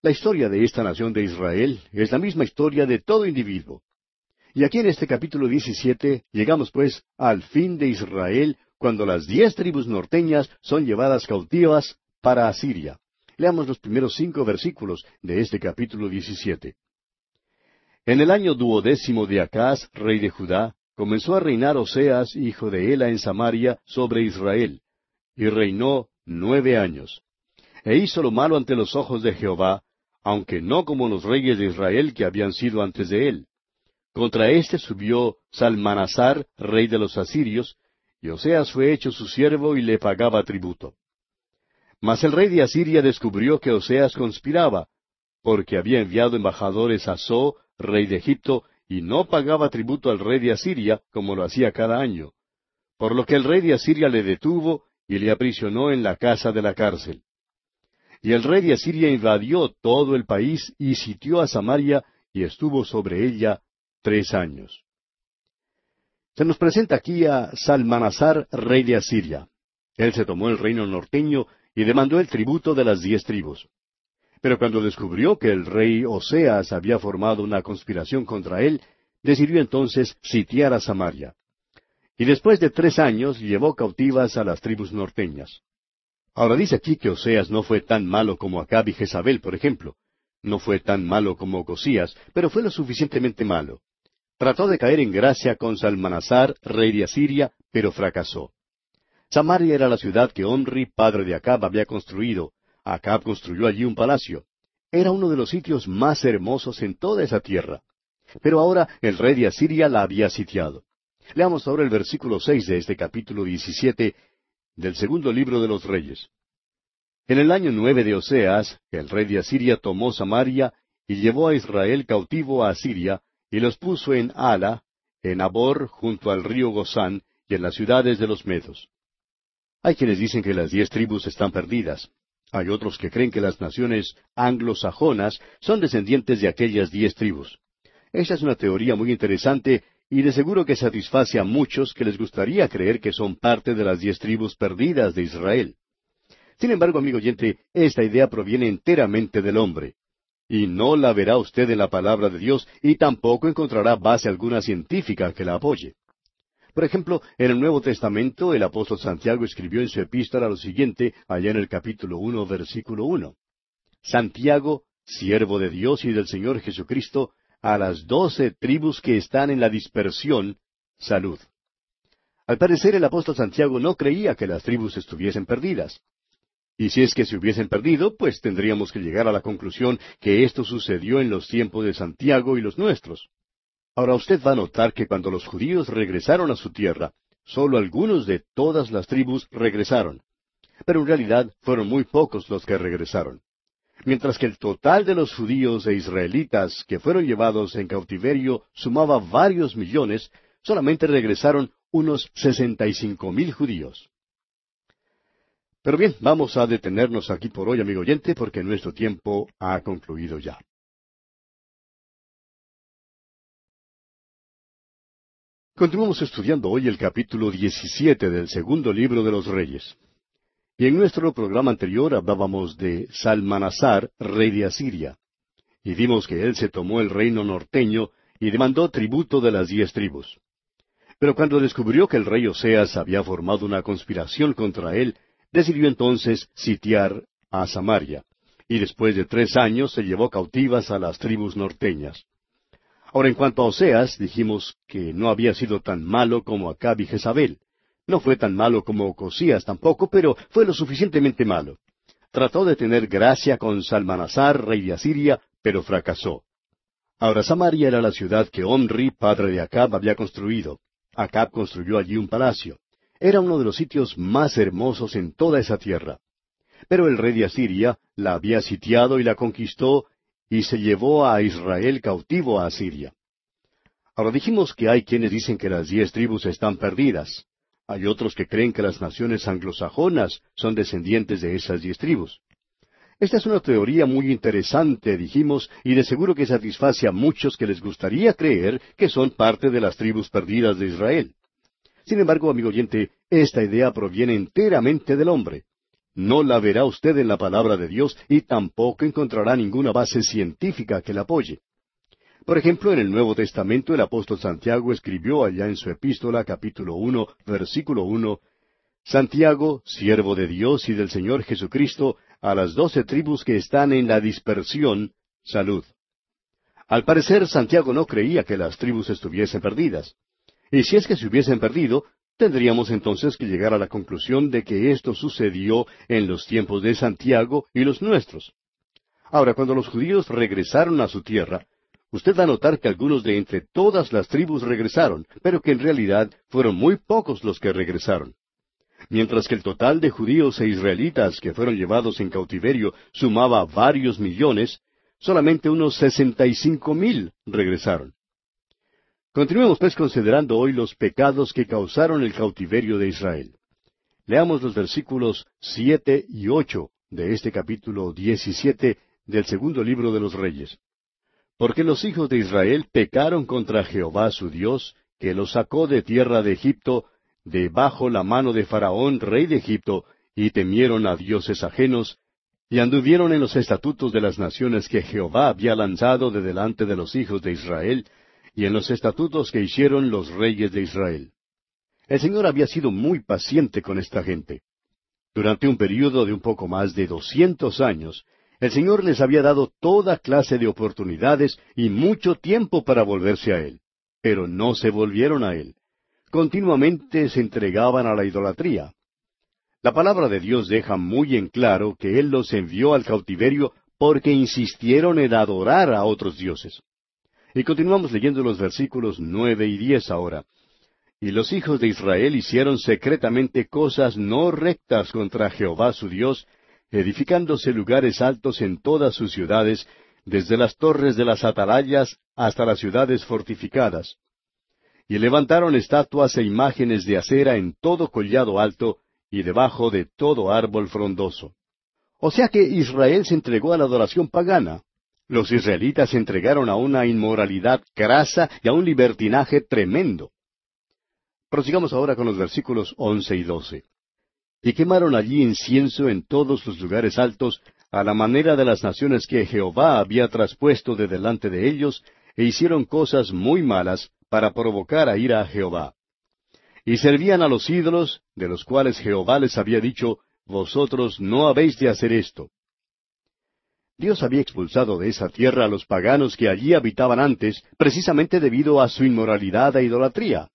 La historia de esta nación de Israel es la misma historia de todo individuo. Y aquí en este capítulo 17 llegamos pues al fin de Israel cuando las diez tribus norteñas son llevadas cautivas para Asiria. Leamos los primeros cinco versículos de este capítulo 17. En el año duodécimo de Acaz, rey de Judá, comenzó a reinar Oseas, hijo de Ela, en Samaria, sobre Israel, y reinó nueve años. E hizo lo malo ante los ojos de Jehová, aunque no como los reyes de Israel que habían sido antes de él. Contra éste subió Salmanasar, rey de los asirios, y Oseas fue hecho su siervo y le pagaba tributo. Mas el rey de Asiria descubrió que Oseas conspiraba, porque había enviado embajadores a So, rey de Egipto, y no pagaba tributo al rey de Asiria, como lo hacía cada año. Por lo que el rey de Asiria le detuvo y le aprisionó en la casa de la cárcel. Y el rey de Asiria invadió todo el país y sitió a Samaria y estuvo sobre ella tres años. Se nos presenta aquí a Salmanasar, rey de Asiria. Él se tomó el reino norteño y demandó el tributo de las diez tribus. Pero cuando descubrió que el rey Oseas había formado una conspiración contra él, decidió entonces sitiar a Samaria. Y después de tres años llevó cautivas a las tribus norteñas. Ahora dice aquí que Oseas no fue tan malo como Acab y Jezabel, por ejemplo. No fue tan malo como Ocosías, pero fue lo suficientemente malo. Trató de caer en gracia con Salmanasar, rey de Asiria, pero fracasó. Samaria era la ciudad que Onri, padre de Acab, había construido, Acab construyó allí un palacio. Era uno de los sitios más hermosos en toda esa tierra. Pero ahora el rey de Asiria la había sitiado. Leamos ahora el versículo seis de este capítulo diecisiete del segundo libro de los Reyes. En el año nueve de Oseas, el rey de Asiria tomó Samaria y llevó a Israel cautivo a Asiria, y los puso en Ala, en Abor, junto al río Gozán, y en las ciudades de los Medos. Hay quienes dicen que las diez tribus están perdidas. Hay otros que creen que las naciones anglosajonas son descendientes de aquellas diez tribus. Esa es una teoría muy interesante y de seguro que satisface a muchos que les gustaría creer que son parte de las diez tribus perdidas de Israel. Sin embargo, amigo oyente, esta idea proviene enteramente del hombre. Y no la verá usted en la palabra de Dios y tampoco encontrará base alguna científica que la apoye. Por ejemplo, en el Nuevo Testamento el apóstol Santiago escribió en su epístola lo siguiente, allá en el capítulo uno, versículo uno. Santiago, siervo de Dios y del Señor Jesucristo, a las doce tribus que están en la dispersión, salud. Al parecer el apóstol Santiago no creía que las tribus estuviesen perdidas. Y si es que se hubiesen perdido, pues tendríamos que llegar a la conclusión que esto sucedió en los tiempos de Santiago y los nuestros. Ahora usted va a notar que cuando los judíos regresaron a su tierra, solo algunos de todas las tribus regresaron. Pero en realidad fueron muy pocos los que regresaron. Mientras que el total de los judíos e israelitas que fueron llevados en cautiverio sumaba varios millones, solamente regresaron unos sesenta y cinco mil judíos. Pero bien, vamos a detenernos aquí por hoy, amigo oyente, porque nuestro tiempo ha concluido ya. Continuamos estudiando hoy el capítulo 17 del segundo libro de los Reyes. Y en nuestro programa anterior hablábamos de Salmanasar, rey de Asiria. Y vimos que él se tomó el reino norteño y demandó tributo de las diez tribus. Pero cuando descubrió que el rey Oseas había formado una conspiración contra él, decidió entonces sitiar a Samaria. Y después de tres años se llevó cautivas a las tribus norteñas. Ahora, en cuanto a Oseas, dijimos que no había sido tan malo como Acab y Jezabel. No fue tan malo como Ocosías tampoco, pero fue lo suficientemente malo. Trató de tener gracia con Salmanasar, rey de Asiria, pero fracasó. Ahora Samaria era la ciudad que Omri, padre de Acab, había construido. Acab construyó allí un palacio. Era uno de los sitios más hermosos en toda esa tierra. Pero el rey de Asiria la había sitiado y la conquistó y se llevó a Israel cautivo a Asiria. Ahora dijimos que hay quienes dicen que las diez tribus están perdidas. Hay otros que creen que las naciones anglosajonas son descendientes de esas diez tribus. Esta es una teoría muy interesante, dijimos, y de seguro que satisface a muchos que les gustaría creer que son parte de las tribus perdidas de Israel. Sin embargo, amigo oyente, esta idea proviene enteramente del hombre. No la verá usted en la palabra de Dios y tampoco encontrará ninguna base científica que la apoye. Por ejemplo, en el Nuevo Testamento el apóstol Santiago escribió allá en su epístola capítulo uno, versículo uno, Santiago, siervo de Dios y del Señor Jesucristo, a las doce tribus que están en la dispersión, salud. Al parecer, Santiago no creía que las tribus estuviesen perdidas. Y si es que se hubiesen perdido, tendríamos entonces que llegar a la conclusión de que esto sucedió en los tiempos de Santiago y los nuestros. Ahora, cuando los judíos regresaron a su tierra, usted va a notar que algunos de entre todas las tribus regresaron, pero que en realidad fueron muy pocos los que regresaron. Mientras que el total de judíos e israelitas que fueron llevados en cautiverio sumaba varios millones, solamente unos sesenta y cinco mil regresaron. Continuemos pues considerando hoy los pecados que causaron el cautiverio de Israel. Leamos los versículos siete y ocho de este capítulo diecisiete del segundo libro de los Reyes. Porque los hijos de Israel pecaron contra Jehová su Dios, que los sacó de tierra de Egipto, debajo la mano de Faraón, rey de Egipto, y temieron a dioses ajenos, y anduvieron en los estatutos de las naciones que Jehová había lanzado de delante de los hijos de Israel, y en los estatutos que hicieron los reyes de Israel. El Señor había sido muy paciente con esta gente. Durante un período de un poco más de doscientos años, el Señor les había dado toda clase de oportunidades y mucho tiempo para volverse a Él, pero no se volvieron a Él. Continuamente se entregaban a la idolatría. La palabra de Dios deja muy en claro que Él los envió al cautiverio porque insistieron en adorar a otros dioses. Y continuamos leyendo los versículos nueve y diez ahora. Y los hijos de Israel hicieron secretamente cosas no rectas contra Jehová su Dios, edificándose lugares altos en todas sus ciudades, desde las torres de las atalayas hasta las ciudades fortificadas. Y levantaron estatuas e imágenes de acera en todo collado alto, y debajo de todo árbol frondoso. O sea que Israel se entregó a la adoración pagana. Los israelitas se entregaron a una inmoralidad grasa y a un libertinaje tremendo. Prosigamos ahora con los versículos once y doce. Y quemaron allí incienso en todos los lugares altos, a la manera de las naciones que Jehová había traspuesto de delante de ellos, e hicieron cosas muy malas para provocar a ira a Jehová y servían a los ídolos, de los cuales Jehová les había dicho, Vosotros no habéis de hacer esto. Dios había expulsado de esa tierra a los paganos que allí habitaban antes, precisamente debido a su inmoralidad e idolatría.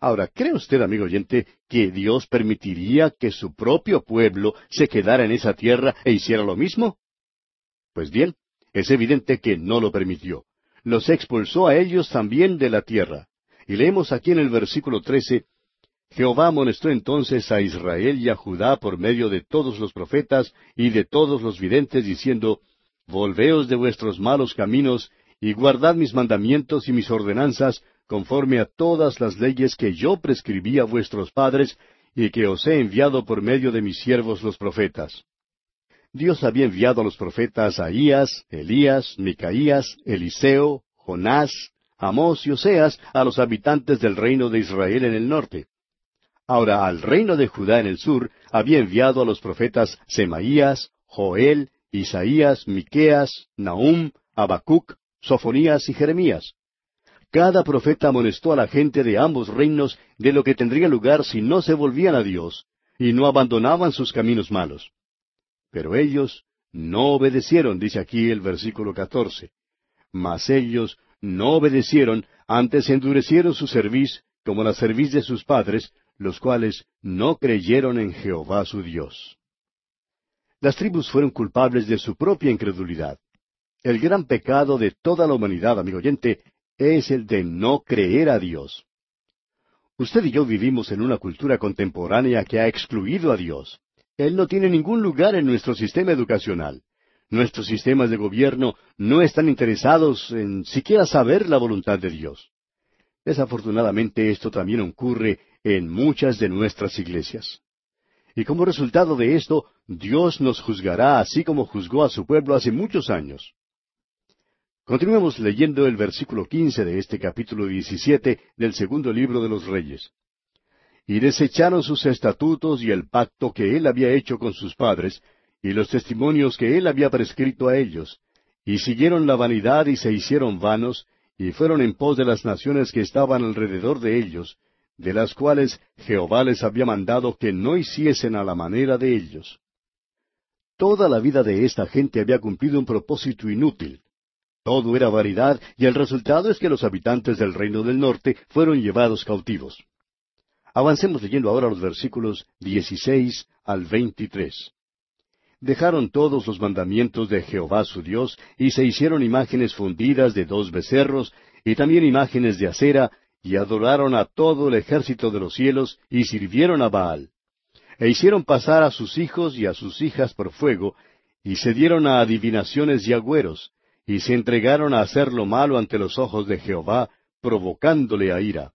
Ahora, ¿cree usted, amigo oyente, que Dios permitiría que su propio pueblo se quedara en esa tierra e hiciera lo mismo? Pues bien, es evidente que no lo permitió. Los expulsó a ellos también de la tierra. Y leemos aquí en el versículo trece, Jehová amonestó entonces a Israel y a Judá por medio de todos los profetas y de todos los videntes, diciendo, Volveos de vuestros malos caminos, y guardad mis mandamientos y mis ordenanzas, conforme a todas las leyes que yo prescribí a vuestros padres, y que os he enviado por medio de mis siervos los profetas. Dios había enviado a los profetas Ahías, Elías, Micaías, Eliseo, Jonás, Amós y Oseas a los habitantes del reino de Israel en el norte. Ahora al reino de Judá en el sur había enviado a los profetas Semaías, Joel, Isaías, Miqueas, Nahum, Habacuc, Sofonías y Jeremías. Cada profeta amonestó a la gente de ambos reinos de lo que tendría lugar si no se volvían a Dios y no abandonaban sus caminos malos. Pero ellos no obedecieron, dice aquí el versículo catorce. Mas ellos no obedecieron, antes endurecieron su cerviz, como la cerviz de sus padres, los cuales no creyeron en Jehová su Dios. Las tribus fueron culpables de su propia incredulidad. El gran pecado de toda la humanidad, amigo oyente, es el de no creer a Dios. Usted y yo vivimos en una cultura contemporánea que ha excluido a Dios. Él no tiene ningún lugar en nuestro sistema educacional. Nuestros sistemas de gobierno no están interesados en siquiera saber la voluntad de Dios. Desafortunadamente esto también ocurre en muchas de nuestras iglesias. Y como resultado de esto, Dios nos juzgará así como juzgó a su pueblo hace muchos años. Continuemos leyendo el versículo quince de este capítulo diecisiete del segundo libro de los Reyes. Y desecharon sus estatutos y el pacto que él había hecho con sus padres, y los testimonios que él había prescrito a ellos, y siguieron la vanidad y se hicieron vanos, y fueron en pos de las naciones que estaban alrededor de ellos, de las cuales Jehová les había mandado que no hiciesen a la manera de ellos. Toda la vida de esta gente había cumplido un propósito inútil. Todo era variedad y el resultado es que los habitantes del reino del norte fueron llevados cautivos. Avancemos leyendo ahora los versículos 16 al 23. Dejaron todos los mandamientos de Jehová su Dios y se hicieron imágenes fundidas de dos becerros y también imágenes de acera y adoraron a todo el ejército de los cielos y sirvieron a Baal. E hicieron pasar a sus hijos y a sus hijas por fuego y se dieron a adivinaciones y agüeros y se entregaron a hacer lo malo ante los ojos de Jehová, provocándole a ira.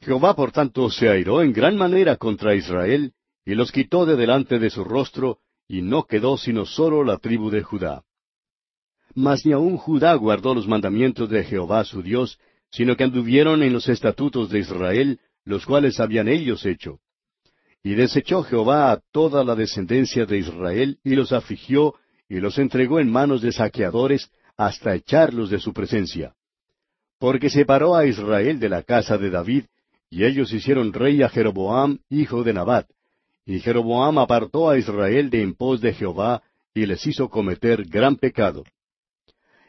Jehová, por tanto, se airó en gran manera contra Israel, y los quitó de delante de su rostro, y no quedó sino solo la tribu de Judá. Mas ni aun Judá guardó los mandamientos de Jehová su Dios, sino que anduvieron en los estatutos de Israel, los cuales habían ellos hecho. Y desechó Jehová a toda la descendencia de Israel, y los afligió, y los entregó en manos de saqueadores hasta echarlos de su presencia. Porque separó a Israel de la casa de David, y ellos hicieron rey a Jeroboam, hijo de Nabat. Y Jeroboam apartó a Israel de en pos de Jehová, y les hizo cometer gran pecado.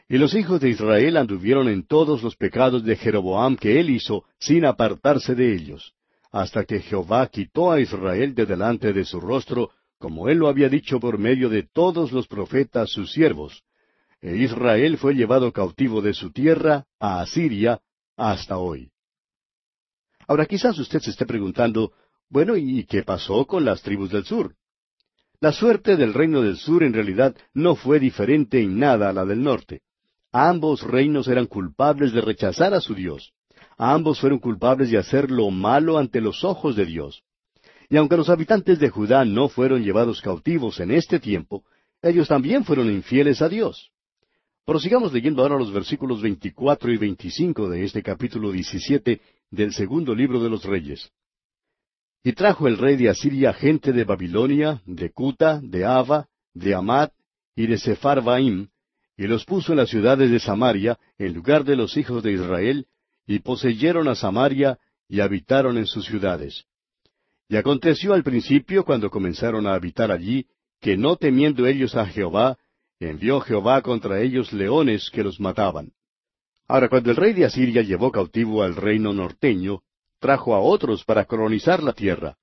Y los hijos de Israel anduvieron en todos los pecados de Jeroboam que él hizo, sin apartarse de ellos, hasta que Jehová quitó a Israel de delante de su rostro, como él lo había dicho por medio de todos los profetas sus siervos. E Israel fue llevado cautivo de su tierra a Asiria hasta hoy. Ahora quizás usted se esté preguntando, bueno, ¿y qué pasó con las tribus del sur? La suerte del reino del sur en realidad no fue diferente en nada a la del norte. Ambos reinos eran culpables de rechazar a su Dios. Ambos fueron culpables de hacer lo malo ante los ojos de Dios. Y aunque los habitantes de Judá no fueron llevados cautivos en este tiempo, ellos también fueron infieles a Dios. Prosigamos leyendo ahora los versículos 24 y 25 de este capítulo 17 del segundo libro de los Reyes. Y trajo el rey de Asiria gente de Babilonia, de Cuta, de Ava, de Amat y de Sepharvaim, y los puso en las ciudades de Samaria, en lugar de los hijos de Israel, y poseyeron a Samaria, y habitaron en sus ciudades. Y aconteció al principio, cuando comenzaron a habitar allí, que no temiendo ellos a Jehová, envió Jehová contra ellos leones que los mataban. Ahora, cuando el rey de Asiria llevó cautivo al reino norteño, trajo a otros para colonizar la tierra.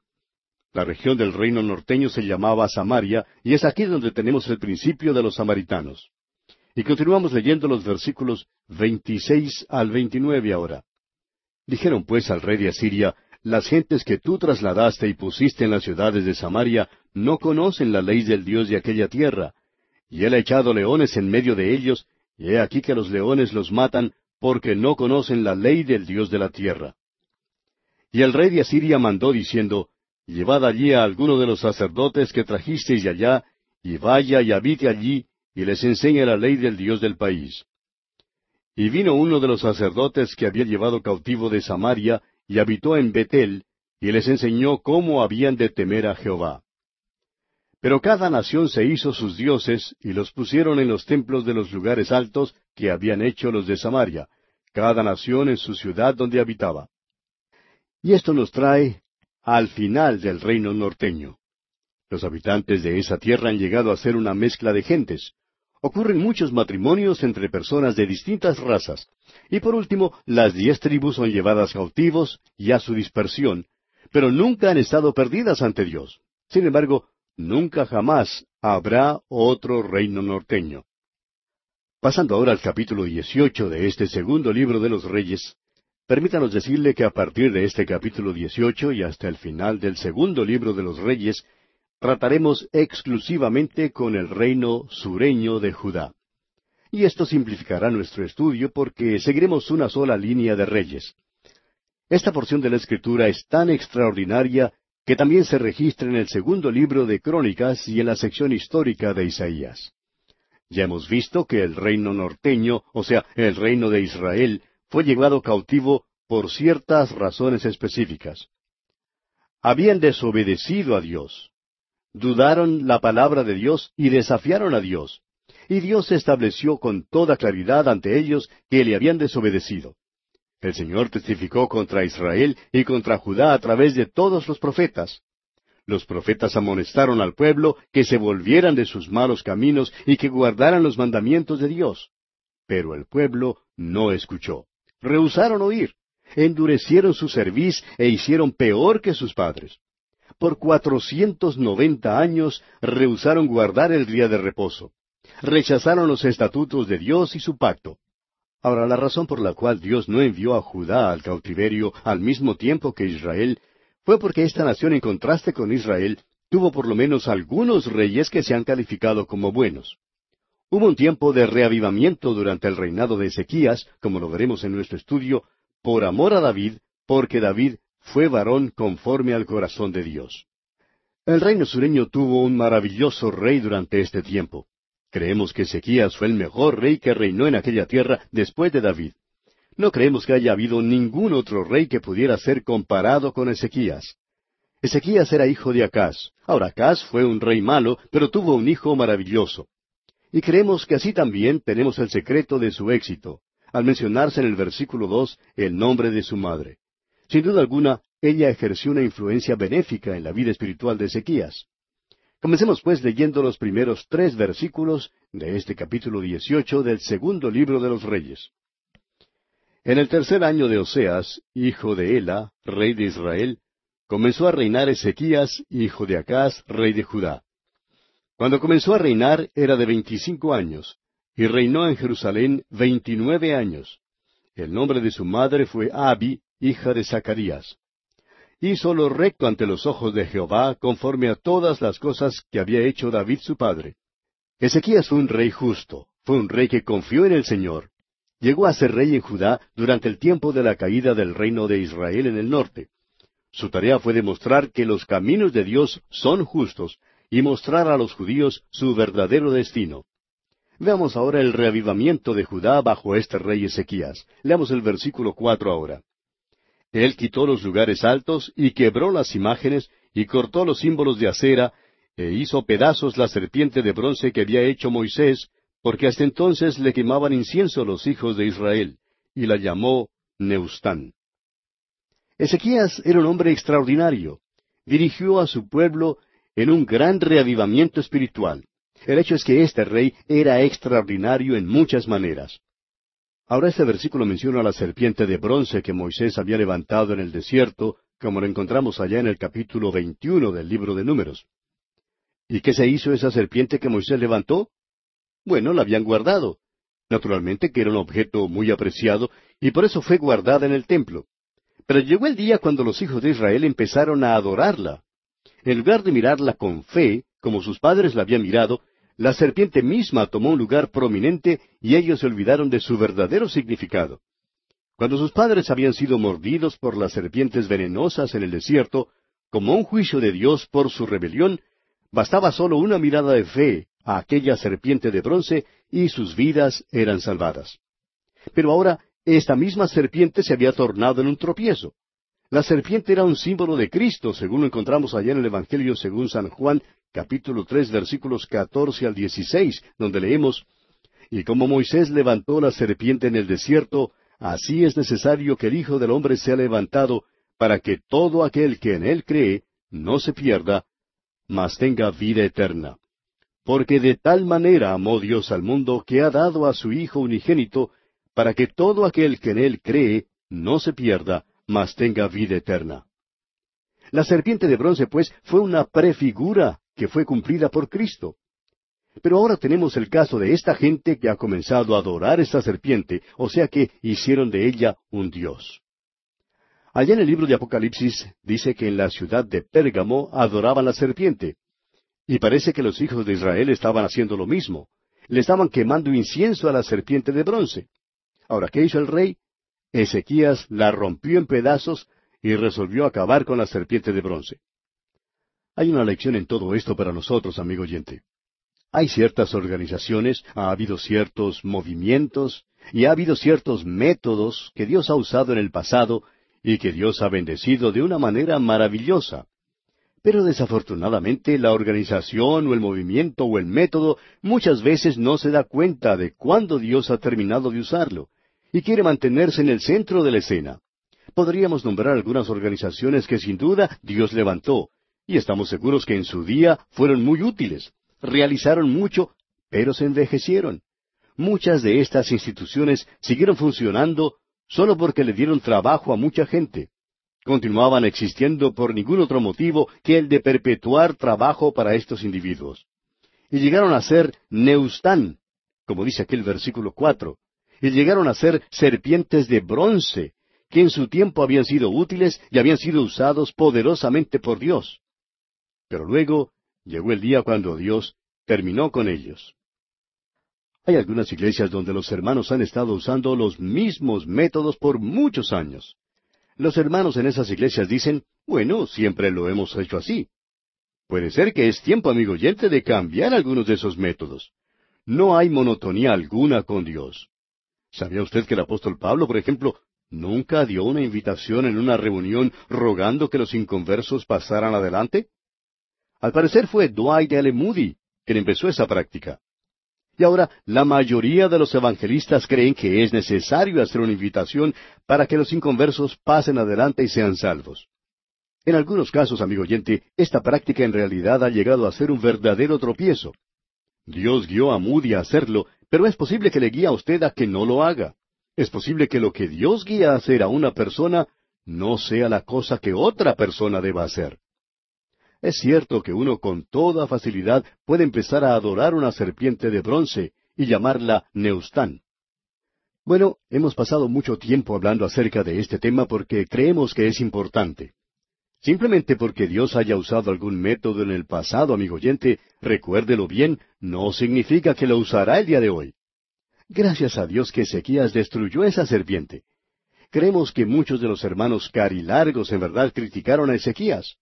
La región del reino norteño se llamaba Samaria, y es aquí donde tenemos el principio de los samaritanos. Y continuamos leyendo los versículos 26 al 29 ahora. Dijeron pues al rey de Asiria, las gentes que tú trasladaste y pusiste en las ciudades de Samaria no conocen la ley del Dios de aquella tierra, y él ha echado leones en medio de ellos, y he aquí que los leones los matan, porque no conocen la ley del Dios de la tierra. Y el rey de Asiria mandó diciendo, Llevad allí a alguno de los sacerdotes que trajisteis de allá, y vaya y habite allí, y les enseñe la ley del Dios del país. Y vino uno de los sacerdotes que había llevado cautivo de Samaria, y habitó en Betel, y les enseñó cómo habían de temer a Jehová. Pero cada nación se hizo sus dioses, y los pusieron en los templos de los lugares altos que habían hecho los de Samaria, cada nación en su ciudad donde habitaba. Y esto nos trae al final del reino norteño. Los habitantes de esa tierra han llegado a ser una mezcla de gentes, ocurren muchos matrimonios entre personas de distintas razas. Y por último, las diez tribus son llevadas cautivos y a su dispersión, pero nunca han estado perdidas ante Dios. Sin embargo, nunca jamás habrá otro reino norteño. Pasando ahora al capítulo 18 de este segundo libro de los Reyes, permítanos decirle que a partir de este capítulo 18 y hasta el final del segundo libro de los Reyes, trataremos exclusivamente con el reino sureño de Judá. Y esto simplificará nuestro estudio porque seguiremos una sola línea de reyes. Esta porción de la Escritura es tan extraordinaria que también se registra en el segundo libro de Crónicas y en la sección histórica de Isaías. Ya hemos visto que el reino norteño, o sea, el reino de Israel, fue llevado cautivo por ciertas razones específicas. Habían desobedecido a Dios dudaron la palabra de Dios y desafiaron a Dios. Y Dios estableció con toda claridad ante ellos que le habían desobedecido. El Señor testificó contra Israel y contra Judá a través de todos los profetas. Los profetas amonestaron al pueblo que se volvieran de sus malos caminos y que guardaran los mandamientos de Dios. pero el pueblo no escuchó. Rehusaron oír, endurecieron su cerviz e hicieron peor que sus padres. Por cuatrocientos noventa años rehusaron guardar el día de reposo. Rechazaron los estatutos de Dios y su pacto. Ahora, la razón por la cual Dios no envió a Judá al cautiverio al mismo tiempo que Israel fue porque esta nación, en contraste con Israel, tuvo por lo menos algunos reyes que se han calificado como buenos. Hubo un tiempo de reavivamiento durante el reinado de Ezequías, como lo veremos en nuestro estudio, por amor a David, porque David fue varón conforme al corazón de Dios. El reino sureño tuvo un maravilloso rey durante este tiempo. Creemos que Ezequías fue el mejor rey que reinó en aquella tierra después de David. No creemos que haya habido ningún otro rey que pudiera ser comparado con Ezequías. Ezequías era hijo de Acaz. Ahora Acaz fue un rey malo, pero tuvo un hijo maravilloso. Y creemos que así también tenemos el secreto de su éxito, al mencionarse en el versículo dos el nombre de su madre. Sin duda alguna, ella ejerció una influencia benéfica en la vida espiritual de Ezequías. Comencemos pues leyendo los primeros tres versículos de este capítulo dieciocho del segundo libro de los Reyes. En el tercer año de Oseas, hijo de Ela, rey de Israel, comenzó a reinar Ezequías, hijo de Acaz, rey de Judá. Cuando comenzó a reinar era de veinticinco años, y reinó en Jerusalén veintinueve años. El nombre de su madre fue Abi, hija de Zacarías hizo lo recto ante los ojos de Jehová conforme a todas las cosas que había hecho David su padre. Ezequías fue un rey justo, fue un rey que confió en el Señor. Llegó a ser rey en Judá durante el tiempo de la caída del reino de Israel en el norte. Su tarea fue demostrar que los caminos de Dios son justos y mostrar a los judíos su verdadero destino. Veamos ahora el reavivamiento de Judá bajo este rey Ezequías. Leamos el versículo cuatro ahora. Él quitó los lugares altos y quebró las imágenes y cortó los símbolos de acera e hizo pedazos la serpiente de bronce que había hecho Moisés, porque hasta entonces le quemaban incienso los hijos de Israel, y la llamó Neustán. Ezequías era un hombre extraordinario. Dirigió a su pueblo en un gran reavivamiento espiritual. El hecho es que este rey era extraordinario en muchas maneras. Ahora este versículo menciona a la serpiente de bronce que Moisés había levantado en el desierto, como lo encontramos allá en el capítulo 21 del libro de Números. ¿Y qué se hizo esa serpiente que Moisés levantó? Bueno, la habían guardado. Naturalmente que era un objeto muy apreciado y por eso fue guardada en el templo. Pero llegó el día cuando los hijos de Israel empezaron a adorarla. En lugar de mirarla con fe, como sus padres la habían mirado, la serpiente misma tomó un lugar prominente y ellos se olvidaron de su verdadero significado. Cuando sus padres habían sido mordidos por las serpientes venenosas en el desierto, como un juicio de Dios por su rebelión, bastaba solo una mirada de fe a aquella serpiente de bronce y sus vidas eran salvadas. Pero ahora esta misma serpiente se había tornado en un tropiezo. La serpiente era un símbolo de Cristo, según lo encontramos allá en el Evangelio según San Juan, capítulo tres, versículos catorce al dieciséis, donde leemos Y como Moisés levantó la serpiente en el desierto, así es necesario que el Hijo del hombre sea levantado, para que todo aquel que en él cree no se pierda, mas tenga vida eterna. Porque de tal manera amó Dios al mundo que ha dado a su Hijo unigénito, para que todo aquel que en él cree no se pierda, mas tenga vida eterna. La serpiente de bronce, pues, fue una prefigura que fue cumplida por Cristo. Pero ahora tenemos el caso de esta gente que ha comenzado a adorar esta serpiente, o sea que hicieron de ella un dios. Allá en el libro de Apocalipsis dice que en la ciudad de Pérgamo adoraban la serpiente. Y parece que los hijos de Israel estaban haciendo lo mismo. Le estaban quemando incienso a la serpiente de bronce. Ahora, ¿qué hizo el rey? Ezequías la rompió en pedazos y resolvió acabar con la serpiente de bronce. Hay una lección en todo esto para nosotros, amigo oyente. Hay ciertas organizaciones, ha habido ciertos movimientos y ha habido ciertos métodos que Dios ha usado en el pasado y que Dios ha bendecido de una manera maravillosa. Pero desafortunadamente la organización o el movimiento o el método muchas veces no se da cuenta de cuándo Dios ha terminado de usarlo y quiere mantenerse en el centro de la escena. Podríamos nombrar algunas organizaciones que sin duda Dios levantó, y estamos seguros que en su día fueron muy útiles, realizaron mucho, pero se envejecieron. muchas de estas instituciones siguieron funcionando solo porque le dieron trabajo a mucha gente. Continuaban existiendo por ningún otro motivo que el de perpetuar trabajo para estos individuos. Y llegaron a ser Neustán, como dice aquel versículo cuatro, y llegaron a ser serpientes de bronce, que en su tiempo habían sido útiles y habían sido usados poderosamente por Dios. Pero luego llegó el día cuando Dios terminó con ellos. Hay algunas iglesias donde los hermanos han estado usando los mismos métodos por muchos años. Los hermanos en esas iglesias dicen, bueno, siempre lo hemos hecho así. Puede ser que es tiempo, amigo oyente, de cambiar algunos de esos métodos. No hay monotonía alguna con Dios. ¿Sabía usted que el apóstol Pablo, por ejemplo, nunca dio una invitación en una reunión rogando que los inconversos pasaran adelante? Al parecer fue Dwight L. Moody quien empezó esa práctica. Y ahora la mayoría de los evangelistas creen que es necesario hacer una invitación para que los inconversos pasen adelante y sean salvos. En algunos casos, amigo oyente, esta práctica en realidad ha llegado a ser un verdadero tropiezo. Dios guió a Moody a hacerlo, pero es posible que le guíe a usted a que no lo haga. Es posible que lo que Dios guía a hacer a una persona no sea la cosa que otra persona deba hacer. Es cierto que uno con toda facilidad puede empezar a adorar una serpiente de bronce y llamarla Neustán. Bueno, hemos pasado mucho tiempo hablando acerca de este tema porque creemos que es importante. Simplemente porque Dios haya usado algún método en el pasado, amigo oyente, recuérdelo bien, no significa que lo usará el día de hoy. Gracias a Dios que Ezequías destruyó esa serpiente. Creemos que muchos de los hermanos carilargos en verdad criticaron a Ezequías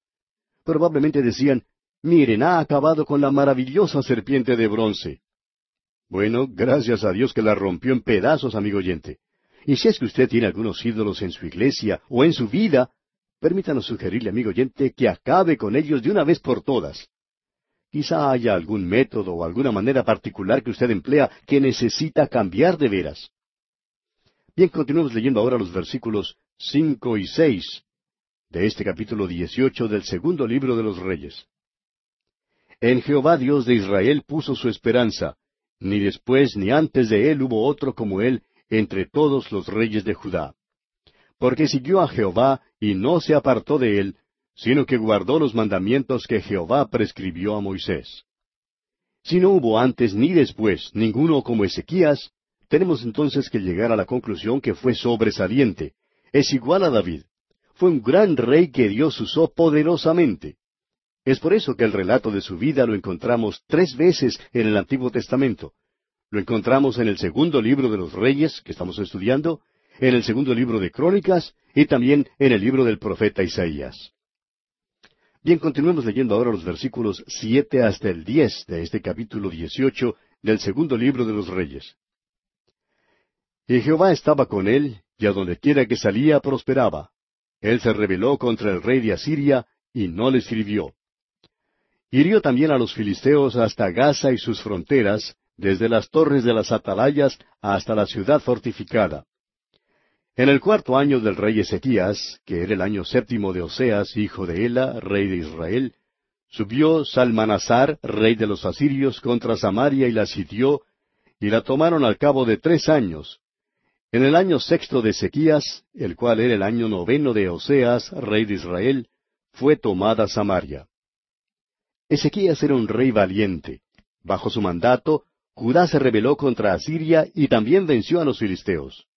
probablemente decían, miren, ha acabado con la maravillosa serpiente de bronce. Bueno, gracias a Dios que la rompió en pedazos, amigo oyente. Y si es que usted tiene algunos ídolos en su iglesia o en su vida, permítanos sugerirle, amigo oyente, que acabe con ellos de una vez por todas. Quizá haya algún método o alguna manera particular que usted emplea que necesita cambiar de veras. Bien, continuemos leyendo ahora los versículos cinco y seis de este capítulo 18 del segundo libro de los Reyes. En Jehová Dios de Israel puso su esperanza, ni después ni antes de él hubo otro como él entre todos los reyes de Judá. Porque siguió a Jehová y no se apartó de él, sino que guardó los mandamientos que Jehová prescribió a Moisés. Si no hubo antes ni después ninguno como Ezequías, tenemos entonces que llegar a la conclusión que fue sobresaliente, es igual a David fue un gran rey que Dios usó poderosamente. Es por eso que el relato de su vida lo encontramos tres veces en el Antiguo Testamento. Lo encontramos en el segundo libro de los Reyes, que estamos estudiando, en el segundo libro de Crónicas y también en el libro del profeta Isaías. Bien, continuemos leyendo ahora los versículos siete hasta el diez de este capítulo dieciocho del segundo libro de los Reyes. Y Jehová estaba con él, y a donde quiera que salía prosperaba. Él se rebeló contra el rey de Asiria y no le sirvió. Hirió también a los filisteos hasta Gaza y sus fronteras, desde las torres de las atalayas hasta la ciudad fortificada. En el cuarto año del rey Ezequías, que era el año séptimo de Oseas, hijo de Ela, rey de Israel, subió Salmanasar, rey de los asirios, contra Samaria y la sitió, y la tomaron al cabo de tres años, en el año sexto de Ezequías, el cual era el año noveno de Oseas, rey de Israel, fue tomada Samaria. Ezequías era un rey valiente. Bajo su mandato, Judá se rebeló contra Asiria y también venció a los filisteos.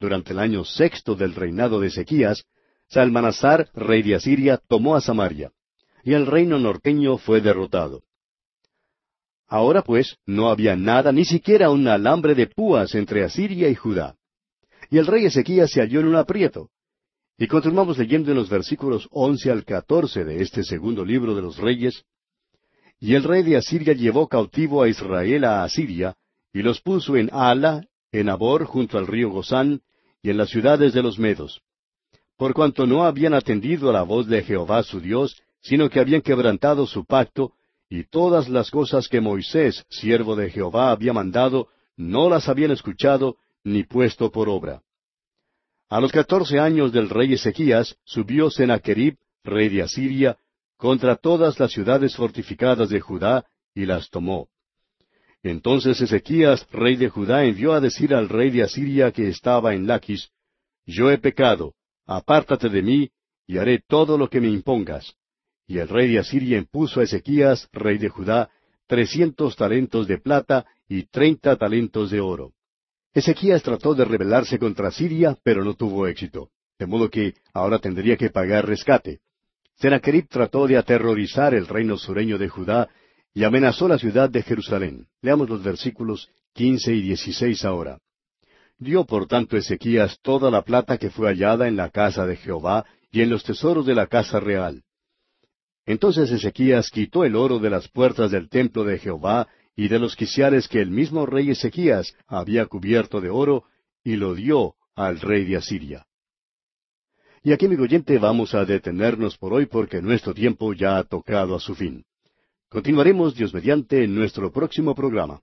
Durante el año sexto del reinado de Ezequías, Salmanasar, rey de Asiria, tomó a Samaria, y el reino norteño fue derrotado. Ahora pues no había nada, ni siquiera un alambre de púas entre Asiria y Judá y el rey Ezequías se halló en un aprieto. Y continuamos leyendo en los versículos once al catorce de este segundo libro de los reyes. Y el rey de Asiria llevó cautivo a Israel a Asiria, y los puso en Ala, en Abor, junto al río Gozán, y en las ciudades de los Medos. Por cuanto no habían atendido a la voz de Jehová su Dios, sino que habían quebrantado su pacto, y todas las cosas que Moisés, siervo de Jehová, había mandado, no las habían escuchado, ni puesto por obra. A los catorce años del rey Ezequías subió Sennacherib, rey de Asiria, contra todas las ciudades fortificadas de Judá, y las tomó. Entonces Ezequías, rey de Judá, envió a decir al rey de Asiria que estaba en Laquis, Yo he pecado, apártate de mí, y haré todo lo que me impongas. Y el rey de Asiria impuso a Ezequías, rey de Judá, trescientos talentos de plata y treinta talentos de oro. Ezequías trató de rebelarse contra Siria, pero no tuvo éxito, de modo que ahora tendría que pagar rescate. Sennacherib trató de aterrorizar el reino sureño de Judá y amenazó la ciudad de Jerusalén. Leamos los versículos quince y dieciséis ahora. Dio por tanto Ezequías toda la plata que fue hallada en la casa de Jehová y en los tesoros de la casa real. Entonces Ezequías quitó el oro de las puertas del templo de Jehová y de los quiciales que el mismo rey Ezequías había cubierto de oro, y lo dio al rey de Asiria. Y aquí, mi oyente, vamos a detenernos por hoy porque nuestro tiempo ya ha tocado a su fin. Continuaremos, Dios mediante, en nuestro próximo programa.